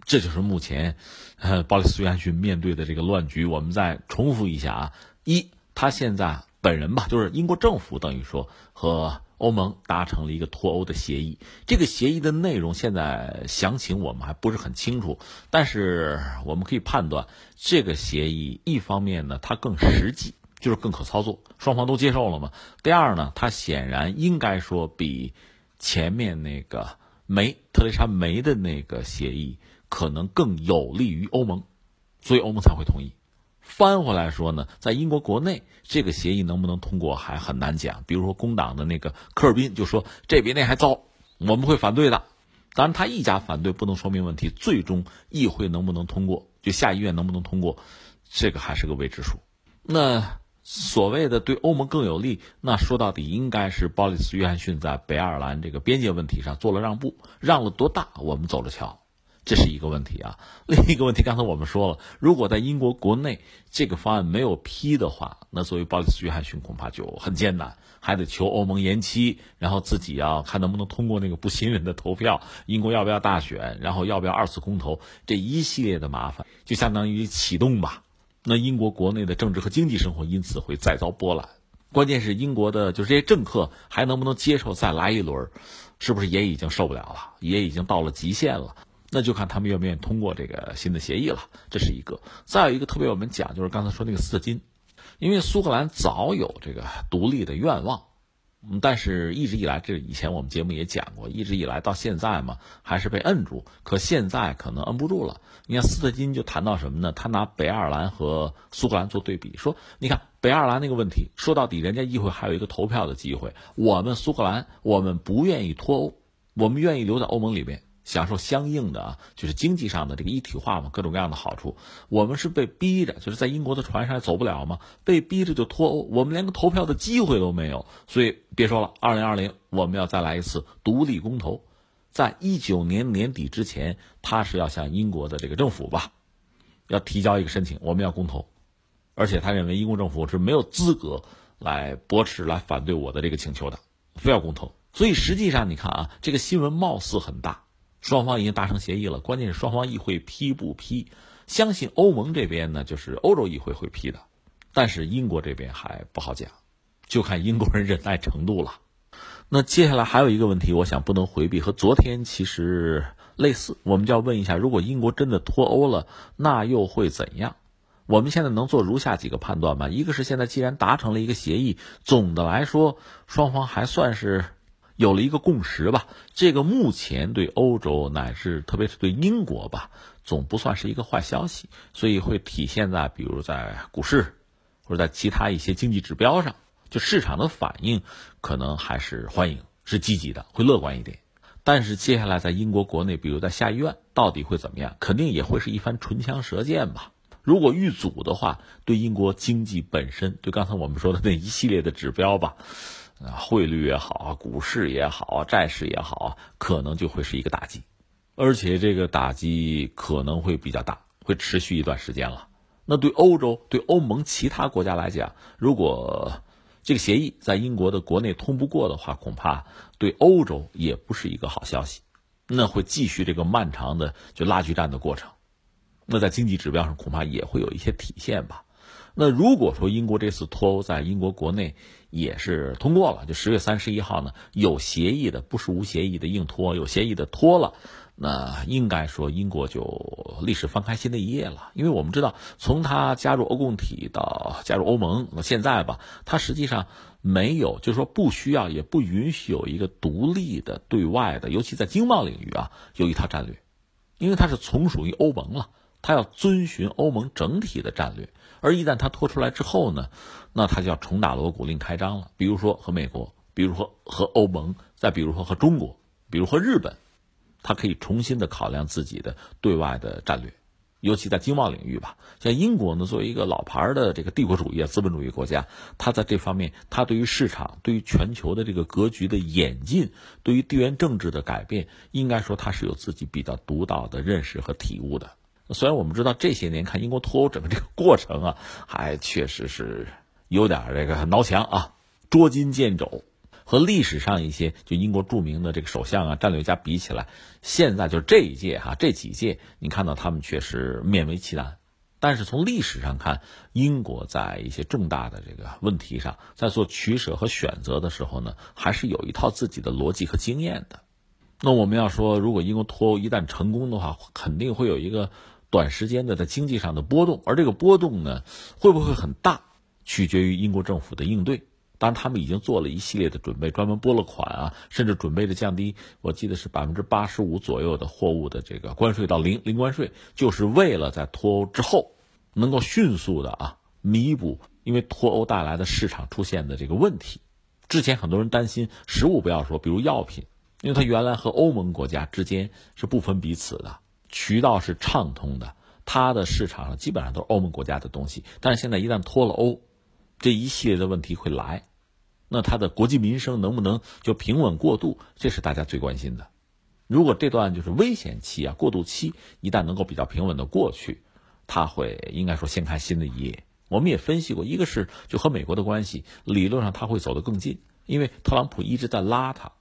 这就是目前，呃，鲍里斯·约翰逊面对的这个乱局。我们再重复一下啊，一，他现在本人吧，就是英国政府等于说和。欧盟达成了一个脱欧的协议，这个协议的内容现在详情我们还不是很清楚，但是我们可以判断，这个协议一方面呢，它更实际，就是更可操作，双方都接受了嘛。第二呢，它显然应该说比前面那个梅特蕾莎梅的那个协议可能更有利于欧盟，所以欧盟才会同意。翻回来说呢，在英国国内，这个协议能不能通过还很难讲。比如说工党的那个科尔宾就说这比那还糟，我们会反对的。当然，他一家反对不能说明问题，最终议会能不能通过，就下议院能不能通过，这个还是个未知数。那所谓的对欧盟更有利，那说到底应该是鲍里斯·约翰逊在北爱尔兰这个边界问题上做了让步，让了多大，我们走着瞧。这是一个问题啊，另一个问题，刚才我们说了，如果在英国国内这个方案没有批的话，那作为鲍里斯·约翰逊恐怕就很艰难，还得求欧盟延期，然后自己要看能不能通过那个不信任的投票，英国要不要大选，然后要不要二次公投，这一系列的麻烦就相当于启动吧。那英国国内的政治和经济生活因此会再遭波澜。关键是英国的，就是这些政客还能不能接受再来一轮？是不是也已经受不了了，也已经到了极限了？那就看他们愿不愿意通过这个新的协议了。这是一个。再有一个特别我们讲，就是刚才说那个斯特金，因为苏格兰早有这个独立的愿望。但是一直以来，这以前我们节目也讲过，一直以来到现在嘛，还是被摁住。可现在可能摁不住了。你看斯特金就谈到什么呢？他拿北爱尔兰和苏格兰做对比，说你看北爱尔兰那个问题，说到底人家议会还有一个投票的机会。我们苏格兰，我们不愿意脱欧，我们愿意留在欧盟里面。享受相应的啊，就是经济上的这个一体化嘛，各种各样的好处。我们是被逼着，就是在英国的船上走不了嘛，被逼着就脱欧，我们连个投票的机会都没有。所以别说了，二零二零我们要再来一次独立公投，在一九年年底之前，他是要向英国的这个政府吧，要提交一个申请，我们要公投，而且他认为英国政府是没有资格来驳斥、来反对我的这个请求的，非要公投。所以实际上你看啊，这个新闻貌似很大。双方已经达成协议了，关键是双方议会批不批？相信欧盟这边呢，就是欧洲议会会批的，但是英国这边还不好讲，就看英国人忍耐程度了。那接下来还有一个问题，我想不能回避，和昨天其实类似，我们就要问一下：如果英国真的脱欧了，那又会怎样？我们现在能做如下几个判断吗？一个是现在既然达成了一个协议，总的来说双方还算是。有了一个共识吧，这个目前对欧洲乃至特别是对英国吧，总不算是一个坏消息，所以会体现在比如在股市或者在其他一些经济指标上，就市场的反应可能还是欢迎，是积极的，会乐观一点。但是接下来在英国国内，比如在下议院，到底会怎么样？肯定也会是一番唇枪舌剑吧。如果遇阻的话，对英国经济本身，对刚才我们说的那一系列的指标吧。啊，汇率也好啊，股市也好啊，债市也好啊，可能就会是一个打击，而且这个打击可能会比较大，会持续一段时间了。那对欧洲、对欧盟其他国家来讲，如果这个协议在英国的国内通不过的话，恐怕对欧洲也不是一个好消息。那会继续这个漫长的就拉锯战的过程，那在经济指标上恐怕也会有一些体现吧。那如果说英国这次脱欧在英国国内，也是通过了，就十月三十一号呢，有协议的不是无协议的硬拖，有协议的拖了，那应该说英国就历史翻开新的一页了。因为我们知道，从他加入欧共体到加入欧盟，现在吧，他实际上没有，就是说不需要，也不允许有一个独立的对外的，尤其在经贸领域啊，有一套战略，因为它是从属于欧盟了，它要遵循欧盟整体的战略。而一旦他脱出来之后呢，那他就要重打锣鼓另开张了。比如说和美国，比如说和欧盟，再比如说和中国，比如和日本，他可以重新的考量自己的对外的战略，尤其在经贸领域吧。像英国呢，作为一个老牌的这个帝国主义资本主义国家，它在这方面，它对于市场、对于全球的这个格局的演进，对于地缘政治的改变，应该说它是有自己比较独到的认识和体悟的。虽然我们知道这些年看英国脱欧整个这个过程啊，还确实是有点这个挠墙啊，捉襟见肘，和历史上一些就英国著名的这个首相啊、战略家比起来，现在就这一届哈，这几届你看到他们确实勉为其难。但是从历史上看，英国在一些重大的这个问题上，在做取舍和选择的时候呢，还是有一套自己的逻辑和经验的。那我们要说，如果英国脱欧一旦成功的话，肯定会有一个。短时间的在经济上的波动，而这个波动呢，会不会很大，取决于英国政府的应对。当然，他们已经做了一系列的准备，专门拨了款啊，甚至准备着降低，我记得是百分之八十五左右的货物的这个关税到零零关税，就是为了在脱欧之后，能够迅速的啊弥补因为脱欧带来的市场出现的这个问题。之前很多人担心食物不要说，比如药品，因为它原来和欧盟国家之间是不分彼此的。渠道是畅通的，它的市场上基本上都是欧盟国家的东西。但是现在一旦脱了欧，这一系列的问题会来，那它的国际民生能不能就平稳过渡？这是大家最关心的。如果这段就是危险期啊、过渡期一旦能够比较平稳的过去，它会应该说掀开新的一页。我们也分析过，一个是就和美国的关系，理论上它会走得更近，因为特朗普一直在拉它。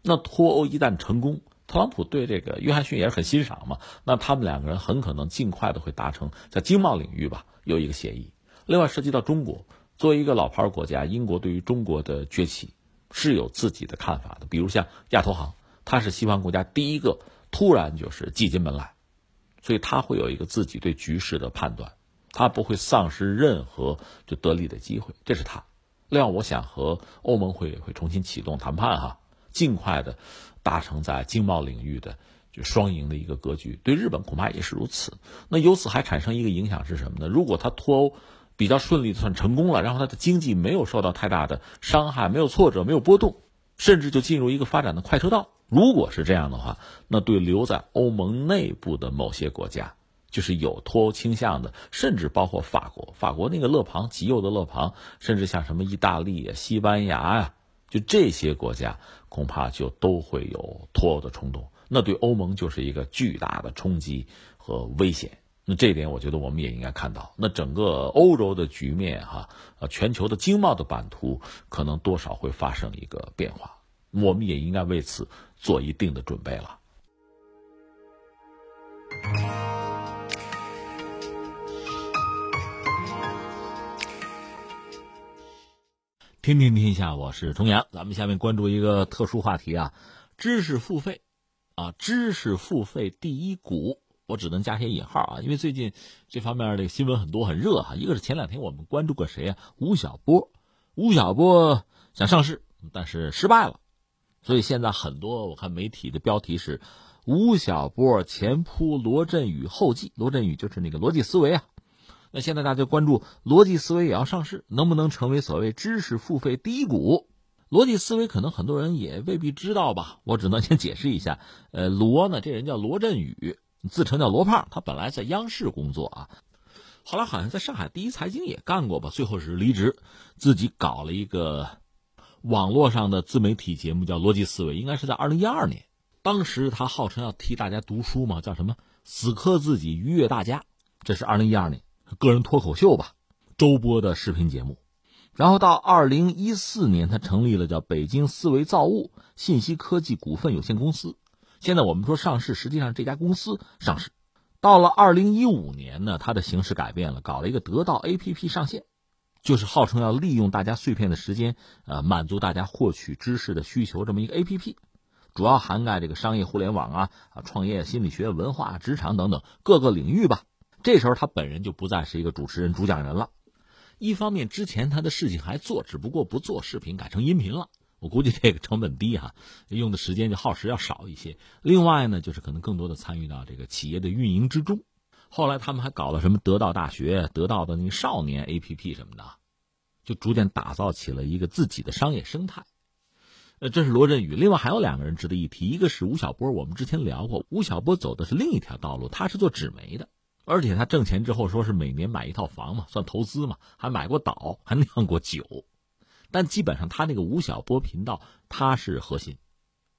那脱欧一旦成功，特朗普对这个约翰逊也是很欣赏嘛，那他们两个人很可能尽快的会达成在经贸领域吧有一个协议。另外涉及到中国，作为一个老牌国家，英国对于中国的崛起，是有自己的看法的。比如像亚投行，它是西方国家第一个突然就是挤进门来，所以他会有一个自己对局势的判断，他不会丧失任何就得利的机会。这是他。另外，我想和欧盟会会重新启动谈判哈，尽快的达成在经贸领域的就双赢的一个格局。对日本恐怕也是如此。那由此还产生一个影响是什么呢？如果他脱欧比较顺利算成功了，然后他的经济没有受到太大的伤害，没有挫折，没有波动，甚至就进入一个发展的快车道。如果是这样的话，那对留在欧盟内部的某些国家。就是有脱欧倾向的，甚至包括法国，法国那个勒庞极右的勒庞，甚至像什么意大利啊、西班牙呀，就这些国家恐怕就都会有脱欧的冲动。那对欧盟就是一个巨大的冲击和危险。那这一点我觉得我们也应该看到。那整个欧洲的局面哈，呃，全球的经贸的版图可能多少会发生一个变化，我们也应该为此做一定的准备了。听听天下，我是重阳。咱们下面关注一个特殊话题啊，知识付费，啊，知识付费第一股，我只能加些引号啊，因为最近这方面的新闻很多很热哈。一个是前两天我们关注过谁啊？吴晓波，吴晓波想上市，但是失败了，所以现在很多我看媒体的标题是吴晓波前扑罗振宇后继，罗振宇就是那个逻辑思维啊。那现在大家关注逻辑思维也要上市，能不能成为所谓知识付费第一股？逻辑思维可能很多人也未必知道吧，我只能先解释一下。呃，罗呢，这人叫罗振宇，自称叫罗胖，他本来在央视工作啊，后来好像在上海第一财经也干过吧，最后是离职，自己搞了一个网络上的自媒体节目，叫逻辑思维，应该是在二零一二年。当时他号称要替大家读书嘛，叫什么“死磕自己，愉悦大家”，这是二零一二年。个人脱口秀吧，周播的视频节目，然后到二零一四年，他成立了叫北京思维造物信息科技股份有限公司。现在我们说上市，实际上这家公司上市。到了二零一五年呢，它的形式改变了，搞了一个得到 APP 上线，就是号称要利用大家碎片的时间，呃，满足大家获取知识的需求这么一个 APP，主要涵盖这个商业互联网啊、啊创业、心理学、文化、职场等等各个领域吧。这时候他本人就不再是一个主持人、主讲人了。一方面，之前他的事情还做，只不过不做视频，改成音频了。我估计这个成本低哈，用的时间就耗时要少一些。另外呢，就是可能更多的参与到这个企业的运营之中。后来他们还搞了什么得到大学、得到的那个少年 APP 什么的，就逐渐打造起了一个自己的商业生态。呃，这是罗振宇。另外还有两个人值得一提，一个是吴晓波。我们之前聊过，吴晓波走的是另一条道路，他是做纸媒的。而且他挣钱之后，说是每年买一套房嘛，算投资嘛，还买过岛，还酿过酒。但基本上他那个吴晓波频道，他是核心，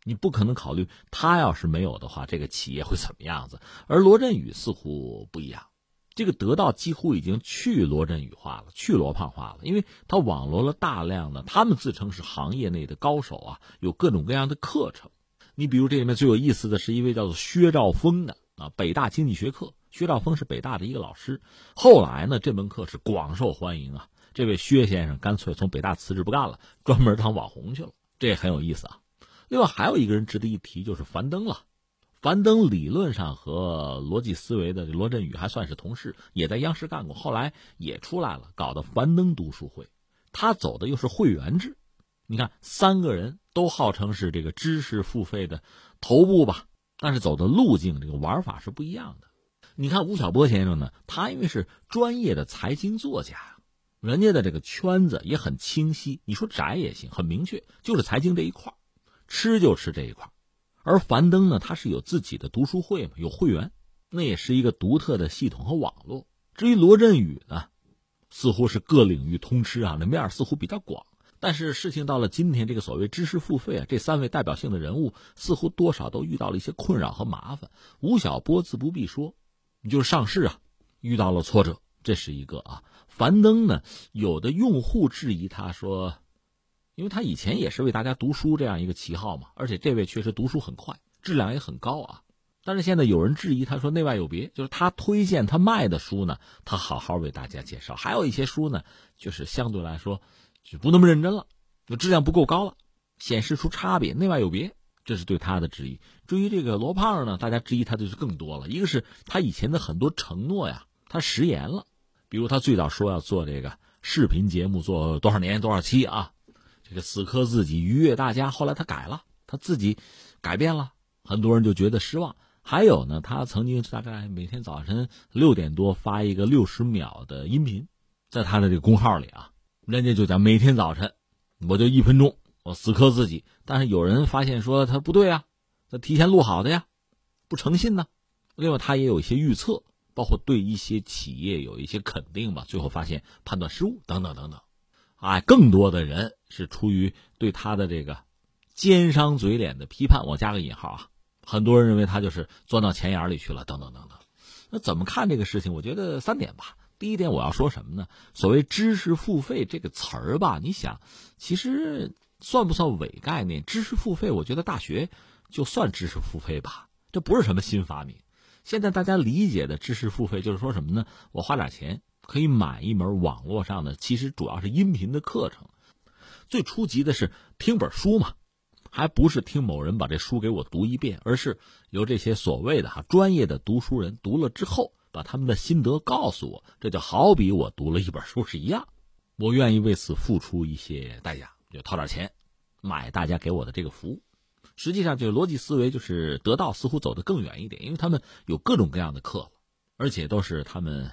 你不可能考虑他要是没有的话，这个企业会怎么样子。而罗振宇似乎不一样，这个得到几乎已经去罗振宇化了，去罗胖化了，因为他网罗了大量的，他们自称是行业内的高手啊，有各种各样的课程。你比如这里面最有意思的是一位叫做薛兆丰的啊，北大经济学课。薛兆丰是北大的一个老师，后来呢，这门课是广受欢迎啊。这位薛先生干脆从北大辞职不干了，专门当网红去了，这也很有意思啊。另外还有一个人值得一提，就是樊登了。樊登理论上和逻辑思维的罗振宇还算是同事，也在央视干过，后来也出来了，搞的樊登读书会。他走的又是会员制，你看三个人都号称是这个知识付费的头部吧，但是走的路径这个玩法是不一样的。你看吴晓波先生呢，他因为是专业的财经作家，人家的这个圈子也很清晰。你说窄也行，很明确，就是财经这一块吃就吃这一块而樊登呢，他是有自己的读书会嘛，有会员，那也是一个独特的系统和网络。至于罗振宇呢，似乎是各领域通吃啊，那面似乎比较广。但是事情到了今天，这个所谓知识付费啊，这三位代表性的人物似乎多少都遇到了一些困扰和麻烦。吴晓波自不必说。你就是上市啊，遇到了挫折，这是一个啊。樊登呢，有的用户质疑他说，因为他以前也是为大家读书这样一个旗号嘛，而且这位确实读书很快，质量也很高啊。但是现在有人质疑他说内外有别，就是他推荐他卖的书呢，他好好为大家介绍；还有一些书呢，就是相对来说就不那么认真了，就质量不够高了。显示出差别，内外有别，这是对他的质疑。至于这个罗胖呢，大家质疑他的就更多了。一个是他以前的很多承诺呀，他食言了，比如他最早说要做这个视频节目，做多少年多少期啊，这个死磕自己，愉悦大家。后来他改了，他自己改变了，很多人就觉得失望。还有呢，他曾经大概每天早晨六点多发一个六十秒的音频，在他的这个公号里啊，人家就讲每天早晨我就一分钟，我死磕自己。但是有人发现说他不对啊，他提前录好的呀，不诚信呢。另外他也有一些预测，包括对一些企业有一些肯定吧，最后发现判断失误等等等等。哎，更多的人是出于对他的这个奸商嘴脸的批判，我加个引号啊。很多人认为他就是钻到钱眼里去了，等等等等。那怎么看这个事情？我觉得三点吧。第一点，我要说什么呢？所谓知识付费这个词儿吧，你想，其实算不算伪概念？知识付费，我觉得大学就算知识付费吧，这不是什么新发明。现在大家理解的知识付费，就是说什么呢？我花点钱可以买一门网络上的，其实主要是音频的课程。最初级的是听本书嘛。还不是听某人把这书给我读一遍，而是由这些所谓的哈专业的读书人读了之后，把他们的心得告诉我。这就好比我读了一本书是一样，我愿意为此付出一些代价，就掏点钱买大家给我的这个服务。实际上，这个逻辑思维就是得到似乎走得更远一点，因为他们有各种各样的课，而且都是他们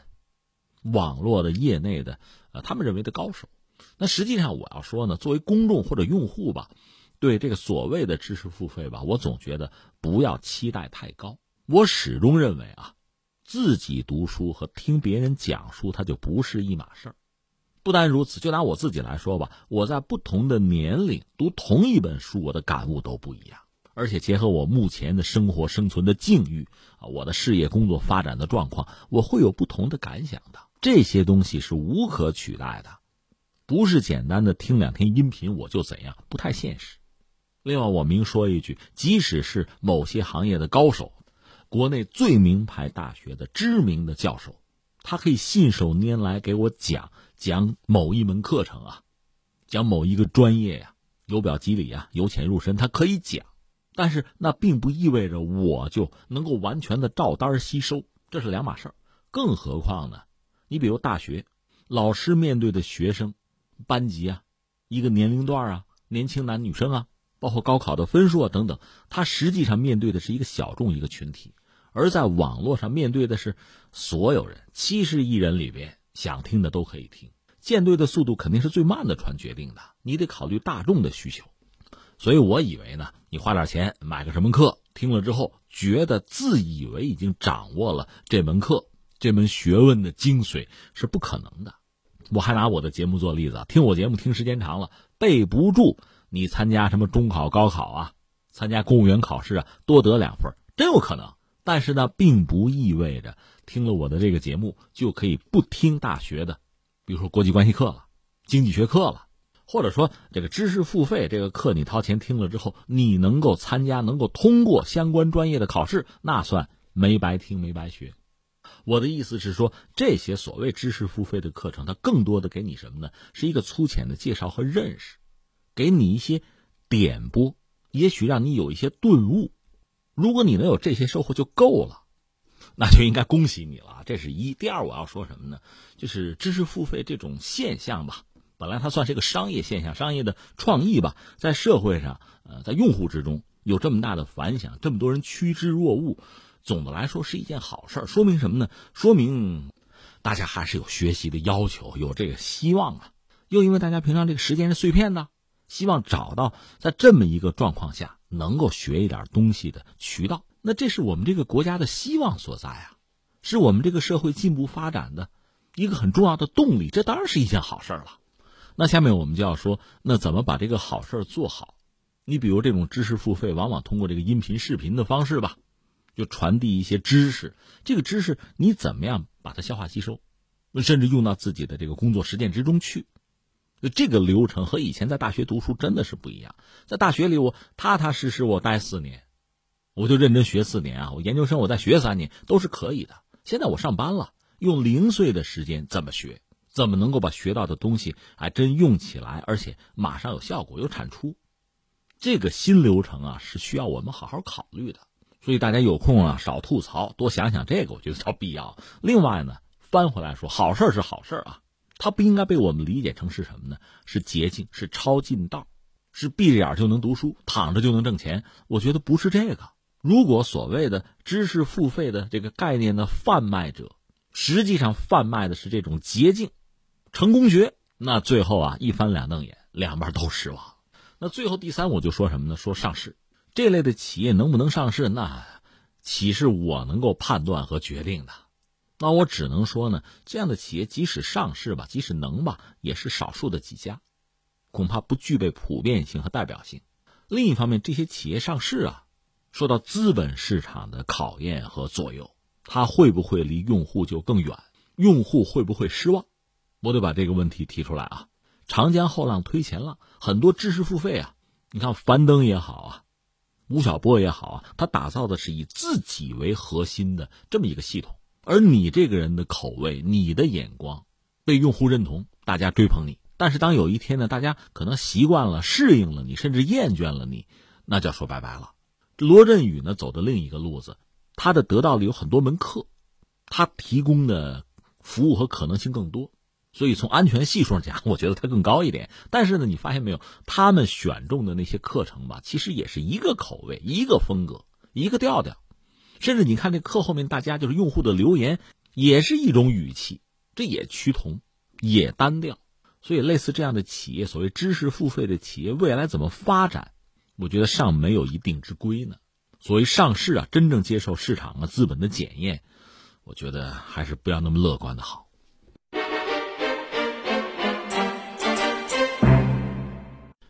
网络的业内的呃他们认为的高手。那实际上我要说呢，作为公众或者用户吧。对这个所谓的知识付费吧，我总觉得不要期待太高。我始终认为啊，自己读书和听别人讲书，它就不是一码事儿。不单如此，就拿我自己来说吧，我在不同的年龄读同一本书，我的感悟都不一样。而且结合我目前的生活生存的境遇啊，我的事业工作发展的状况，我会有不同的感想的。这些东西是无可取代的，不是简单的听两天音频我就怎样，不太现实。另外，我明说一句，即使是某些行业的高手，国内最名牌大学的知名的教授，他可以信手拈来给我讲讲某一门课程啊，讲某一个专业呀，由表及里啊，由浅入深，他可以讲，但是那并不意味着我就能够完全的照单吸收，这是两码事儿。更何况呢，你比如大学，老师面对的学生，班级啊，一个年龄段啊，年轻男女生啊。包括高考的分数啊等等，他实际上面对的是一个小众一个群体，而在网络上面对的是所有人，七十亿人里边想听的都可以听，舰队的速度肯定是最慢的船决定的，你得考虑大众的需求，所以我以为呢，你花点钱买个什么课，听了之后觉得自以为已经掌握了这门课这门学问的精髓是不可能的。我还拿我的节目做例子，听我节目听时间长了，背不住。你参加什么中考、高考啊？参加公务员考试啊？多得两分，真有可能。但是呢，并不意味着听了我的这个节目就可以不听大学的，比如说国际关系课了、经济学课了，或者说这个知识付费这个课，你掏钱听了之后，你能够参加、能够通过相关专业的考试，那算没白听、没白学。我的意思是说，这些所谓知识付费的课程，它更多的给你什么呢？是一个粗浅的介绍和认识。给你一些点拨，也许让你有一些顿悟。如果你能有这些收获就够了，那就应该恭喜你了。这是一。第二，我要说什么呢？就是知识付费这种现象吧，本来它算是一个商业现象、商业的创意吧，在社会上，呃，在用户之中有这么大的反响，这么多人趋之若鹜，总的来说是一件好事儿。说明什么呢？说明大家还是有学习的要求，有这个希望啊。又因为大家平常这个时间是碎片的。希望找到在这么一个状况下能够学一点东西的渠道，那这是我们这个国家的希望所在啊，是我们这个社会进步发展的一个很重要的动力，这当然是一件好事了。那下面我们就要说，那怎么把这个好事做好？你比如这种知识付费，往往通过这个音频、视频的方式吧，就传递一些知识。这个知识你怎么样把它消化吸收，甚至用到自己的这个工作实践之中去？这个流程和以前在大学读书真的是不一样。在大学里，我踏踏实实我待四年，我就认真学四年啊。我研究生我再学三年都是可以的。现在我上班了，用零碎的时间怎么学？怎么能够把学到的东西还真用起来，而且马上有效果、有产出？这个新流程啊，是需要我们好好考虑的。所以大家有空啊，少吐槽，多想想这个，我觉得叫必要。另外呢，翻回来说，好事是好事啊，它不应该被我们理解成是什么呢？是捷径，是抄近道，是闭着眼就能读书，躺着就能挣钱。我觉得不是这个。如果所谓的知识付费的这个概念的贩卖者，实际上贩卖的是这种捷径、成功学，那最后啊一翻两瞪眼，两边都失望。那最后第三，我就说什么呢？说上市。这类的企业能不能上市，那岂是我能够判断和决定的？那我只能说呢，这样的企业即使上市吧，即使能吧，也是少数的几家，恐怕不具备普遍性和代表性。另一方面，这些企业上市啊，说到资本市场的考验和左右，它会不会离用户就更远？用户会不会失望？我得把这个问题提出来啊！长江后浪推前浪，很多知识付费啊，你看樊登也好啊。吴晓波也好啊，他打造的是以自己为核心的这么一个系统，而你这个人的口味、你的眼光被用户认同，大家追捧你。但是当有一天呢，大家可能习惯了、适应了你，甚至厌倦了你，那就要说拜拜了。罗振宇呢，走的另一个路子，他的得到的有很多门课，他提供的服务和可能性更多。所以从安全系数上讲，我觉得他更高一点。但是呢，你发现没有，他们选中的那些课程吧，其实也是一个口味、一个风格、一个调调。甚至你看那课后面，大家就是用户的留言，也是一种语气，这也趋同，也单调。所以类似这样的企业，所谓知识付费的企业，未来怎么发展，我觉得尚没有一定之规呢。所谓上市啊，真正接受市场啊资本的检验，我觉得还是不要那么乐观的好。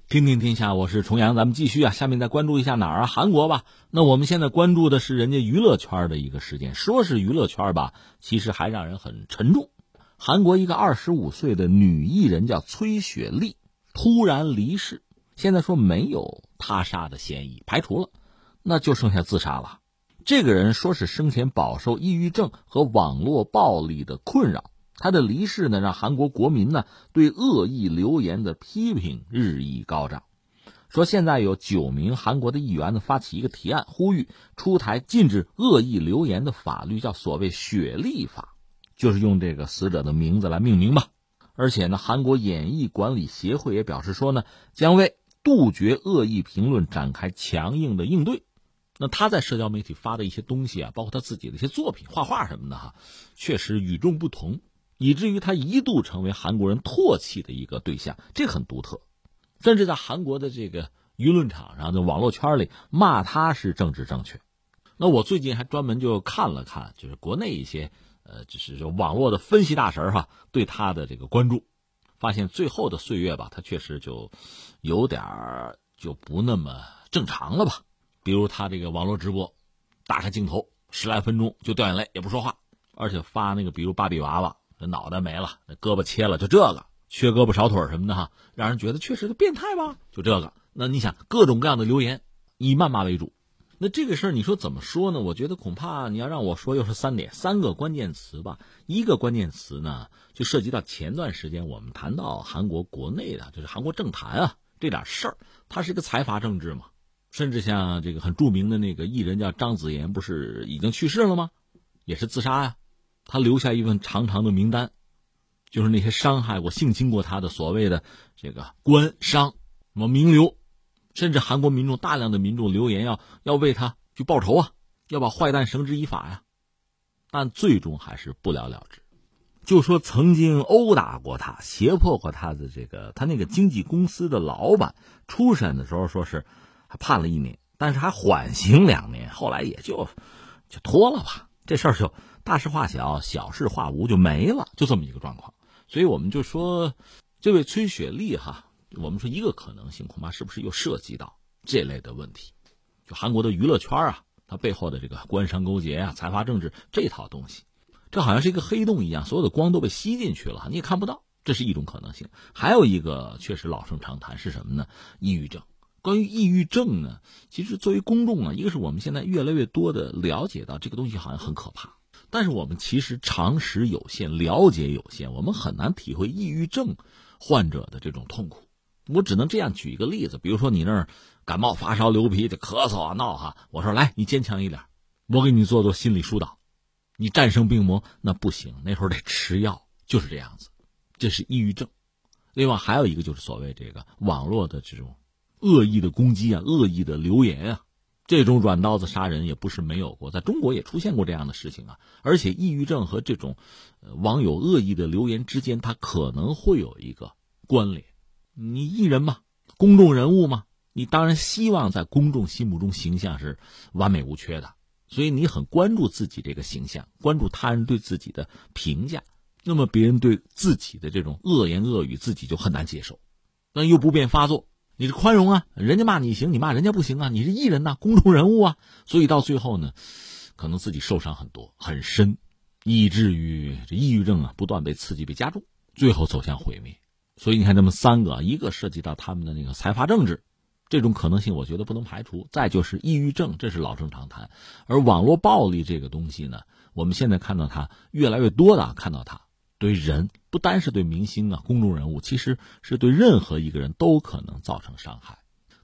听听天下，我是重阳，咱们继续啊。下面再关注一下哪儿啊？韩国吧。那我们现在关注的是人家娱乐圈的一个事件，说是娱乐圈吧，其实还让人很沉重。韩国一个二十五岁的女艺人叫崔雪莉，突然离世。现在说没有他杀的嫌疑，排除了，那就剩下自杀了。这个人说是生前饱受抑郁症和网络暴力的困扰。他的离世呢，让韩国国民呢对恶意留言的批评日益高涨。说现在有九名韩国的议员呢发起一个提案，呼吁出台禁止恶意留言的法律，叫所谓“雪莉法”，就是用这个死者的名字来命名吧。而且呢，韩国演艺管理协会也表示说呢，将为杜绝恶意评论展开强硬的应对。那他在社交媒体发的一些东西啊，包括他自己的一些作品、画画什么的哈，确实与众不同。以至于他一度成为韩国人唾弃的一个对象，这很独特，甚至在韩国的这个舆论场上的网络圈里骂他是政治正确。那我最近还专门就看了看，就是国内一些呃，就是就网络的分析大神哈对他的这个关注，发现最后的岁月吧，他确实就有点儿就不那么正常了吧。比如他这个网络直播，打开镜头十来分钟就掉眼泪也不说话，而且发那个比如芭比娃娃。这脑袋没了，那胳膊切了，就这个缺胳膊少腿什么的哈，让人觉得确实是变态吧？就这个，那你想各种各样的留言，以谩骂为主，那这个事儿你说怎么说呢？我觉得恐怕你要让我说，又是三点三个关键词吧。一个关键词呢，就涉及到前段时间我们谈到韩国国内的，就是韩国政坛啊这点事儿，它是一个财阀政治嘛。甚至像这个很著名的那个艺人叫张子妍，不是已经去世了吗？也是自杀呀。他留下一份长长的名单，就是那些伤害过、性侵过他的所谓的这个官商什么名流，甚至韩国民众大量的民众留言要要为他去报仇啊，要把坏蛋绳之以法呀，但最终还是不了了之。就说曾经殴打过他、胁迫过他的这个他那个经纪公司的老板，初审的时候说是还判了一年，但是还缓刑两年，后来也就就拖了吧，这事儿就。大事化小，小事化无，就没了，就这么一个状况。所以我们就说，这位崔雪莉哈，我们说一个可能性，恐怕是不是又涉及到这类的问题？就韩国的娱乐圈啊，它背后的这个官商勾结啊、财阀政治这套东西，这好像是一个黑洞一样，所有的光都被吸进去了，你也看不到。这是一种可能性。还有一个确实老生常谈是什么呢？抑郁症。关于抑郁症呢，其实作为公众啊，一个是我们现在越来越多的了解到这个东西好像很可怕。但是我们其实常识有限，了解有限，我们很难体会抑郁症患者的这种痛苦。我只能这样举一个例子，比如说你那儿感冒、发烧、流鼻涕、咳嗽啊、闹哈，我说来，你坚强一点，我给你做做心理疏导。你战胜病魔那不行，那时候得吃药，就是这样子。这是抑郁症。另外还有一个就是所谓这个网络的这种恶意的攻击啊、恶意的留言啊，这种软刀子杀人也不是没有过，在中国也出现过这样的事情啊。而且抑郁症和这种网友恶意的留言之间，它可能会有一个关联。你艺人嘛，公众人物嘛，你当然希望在公众心目中形象是完美无缺的，所以你很关注自己这个形象，关注他人对自己的评价。那么别人对自己的这种恶言恶语，自己就很难接受，但又不便发作。你是宽容啊，人家骂你行，你骂人家不行啊，你是艺人呐，公众人物啊，所以到最后呢，可能自己受伤很多很深，以至于这抑郁症啊不断被刺激被加重，最后走向毁灭。所以你看，这么三个，一个涉及到他们的那个财阀政治，这种可能性我觉得不能排除；再就是抑郁症，这是老生常谈。而网络暴力这个东西呢，我们现在看到它越来越多的看到它。对人不单是对明星啊，公众人物，其实是对任何一个人都可能造成伤害。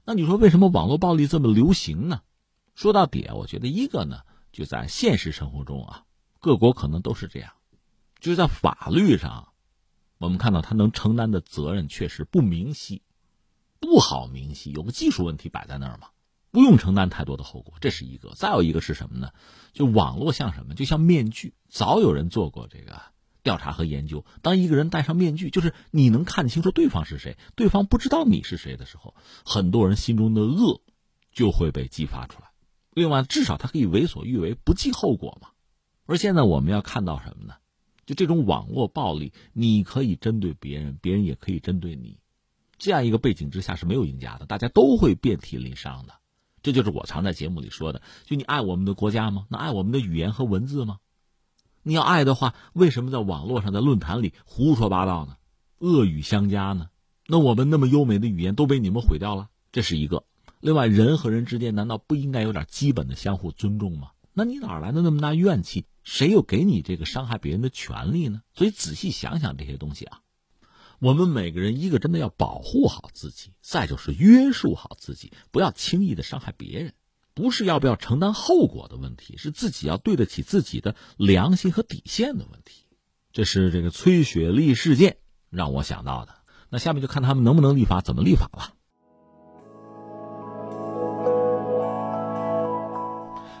那你说为什么网络暴力这么流行呢？说到底啊，我觉得一个呢，就在现实生活中啊，各国可能都是这样，就是在法律上，我们看到他能承担的责任确实不明晰，不好明晰，有个技术问题摆在那儿嘛，不用承担太多的后果，这是一个。再有一个是什么呢？就网络像什么？就像面具，早有人做过这个。调查和研究，当一个人戴上面具，就是你能看清楚对方是谁，对方不知道你是谁的时候，很多人心中的恶就会被激发出来。另外，至少他可以为所欲为，不计后果嘛。而现在我们要看到什么呢？就这种网络暴力，你可以针对别人，别人也可以针对你，这样一个背景之下是没有赢家的，大家都会遍体鳞伤的。这就是我常在节目里说的：就你爱我们的国家吗？那爱我们的语言和文字吗？你要爱的话，为什么在网络上、在论坛里胡说八道呢？恶语相加呢？那我们那么优美的语言都被你们毁掉了，这是一个。另外，人和人之间难道不应该有点基本的相互尊重吗？那你哪来的那么大怨气？谁又给你这个伤害别人的权利呢？所以仔细想想这些东西啊，我们每个人一个真的要保护好自己，再就是约束好自己，不要轻易的伤害别人。不是要不要承担后果的问题，是自己要对得起自己的良心和底线的问题。这是这个崔雪莉事件让我想到的。那下面就看他们能不能立法，怎么立法了。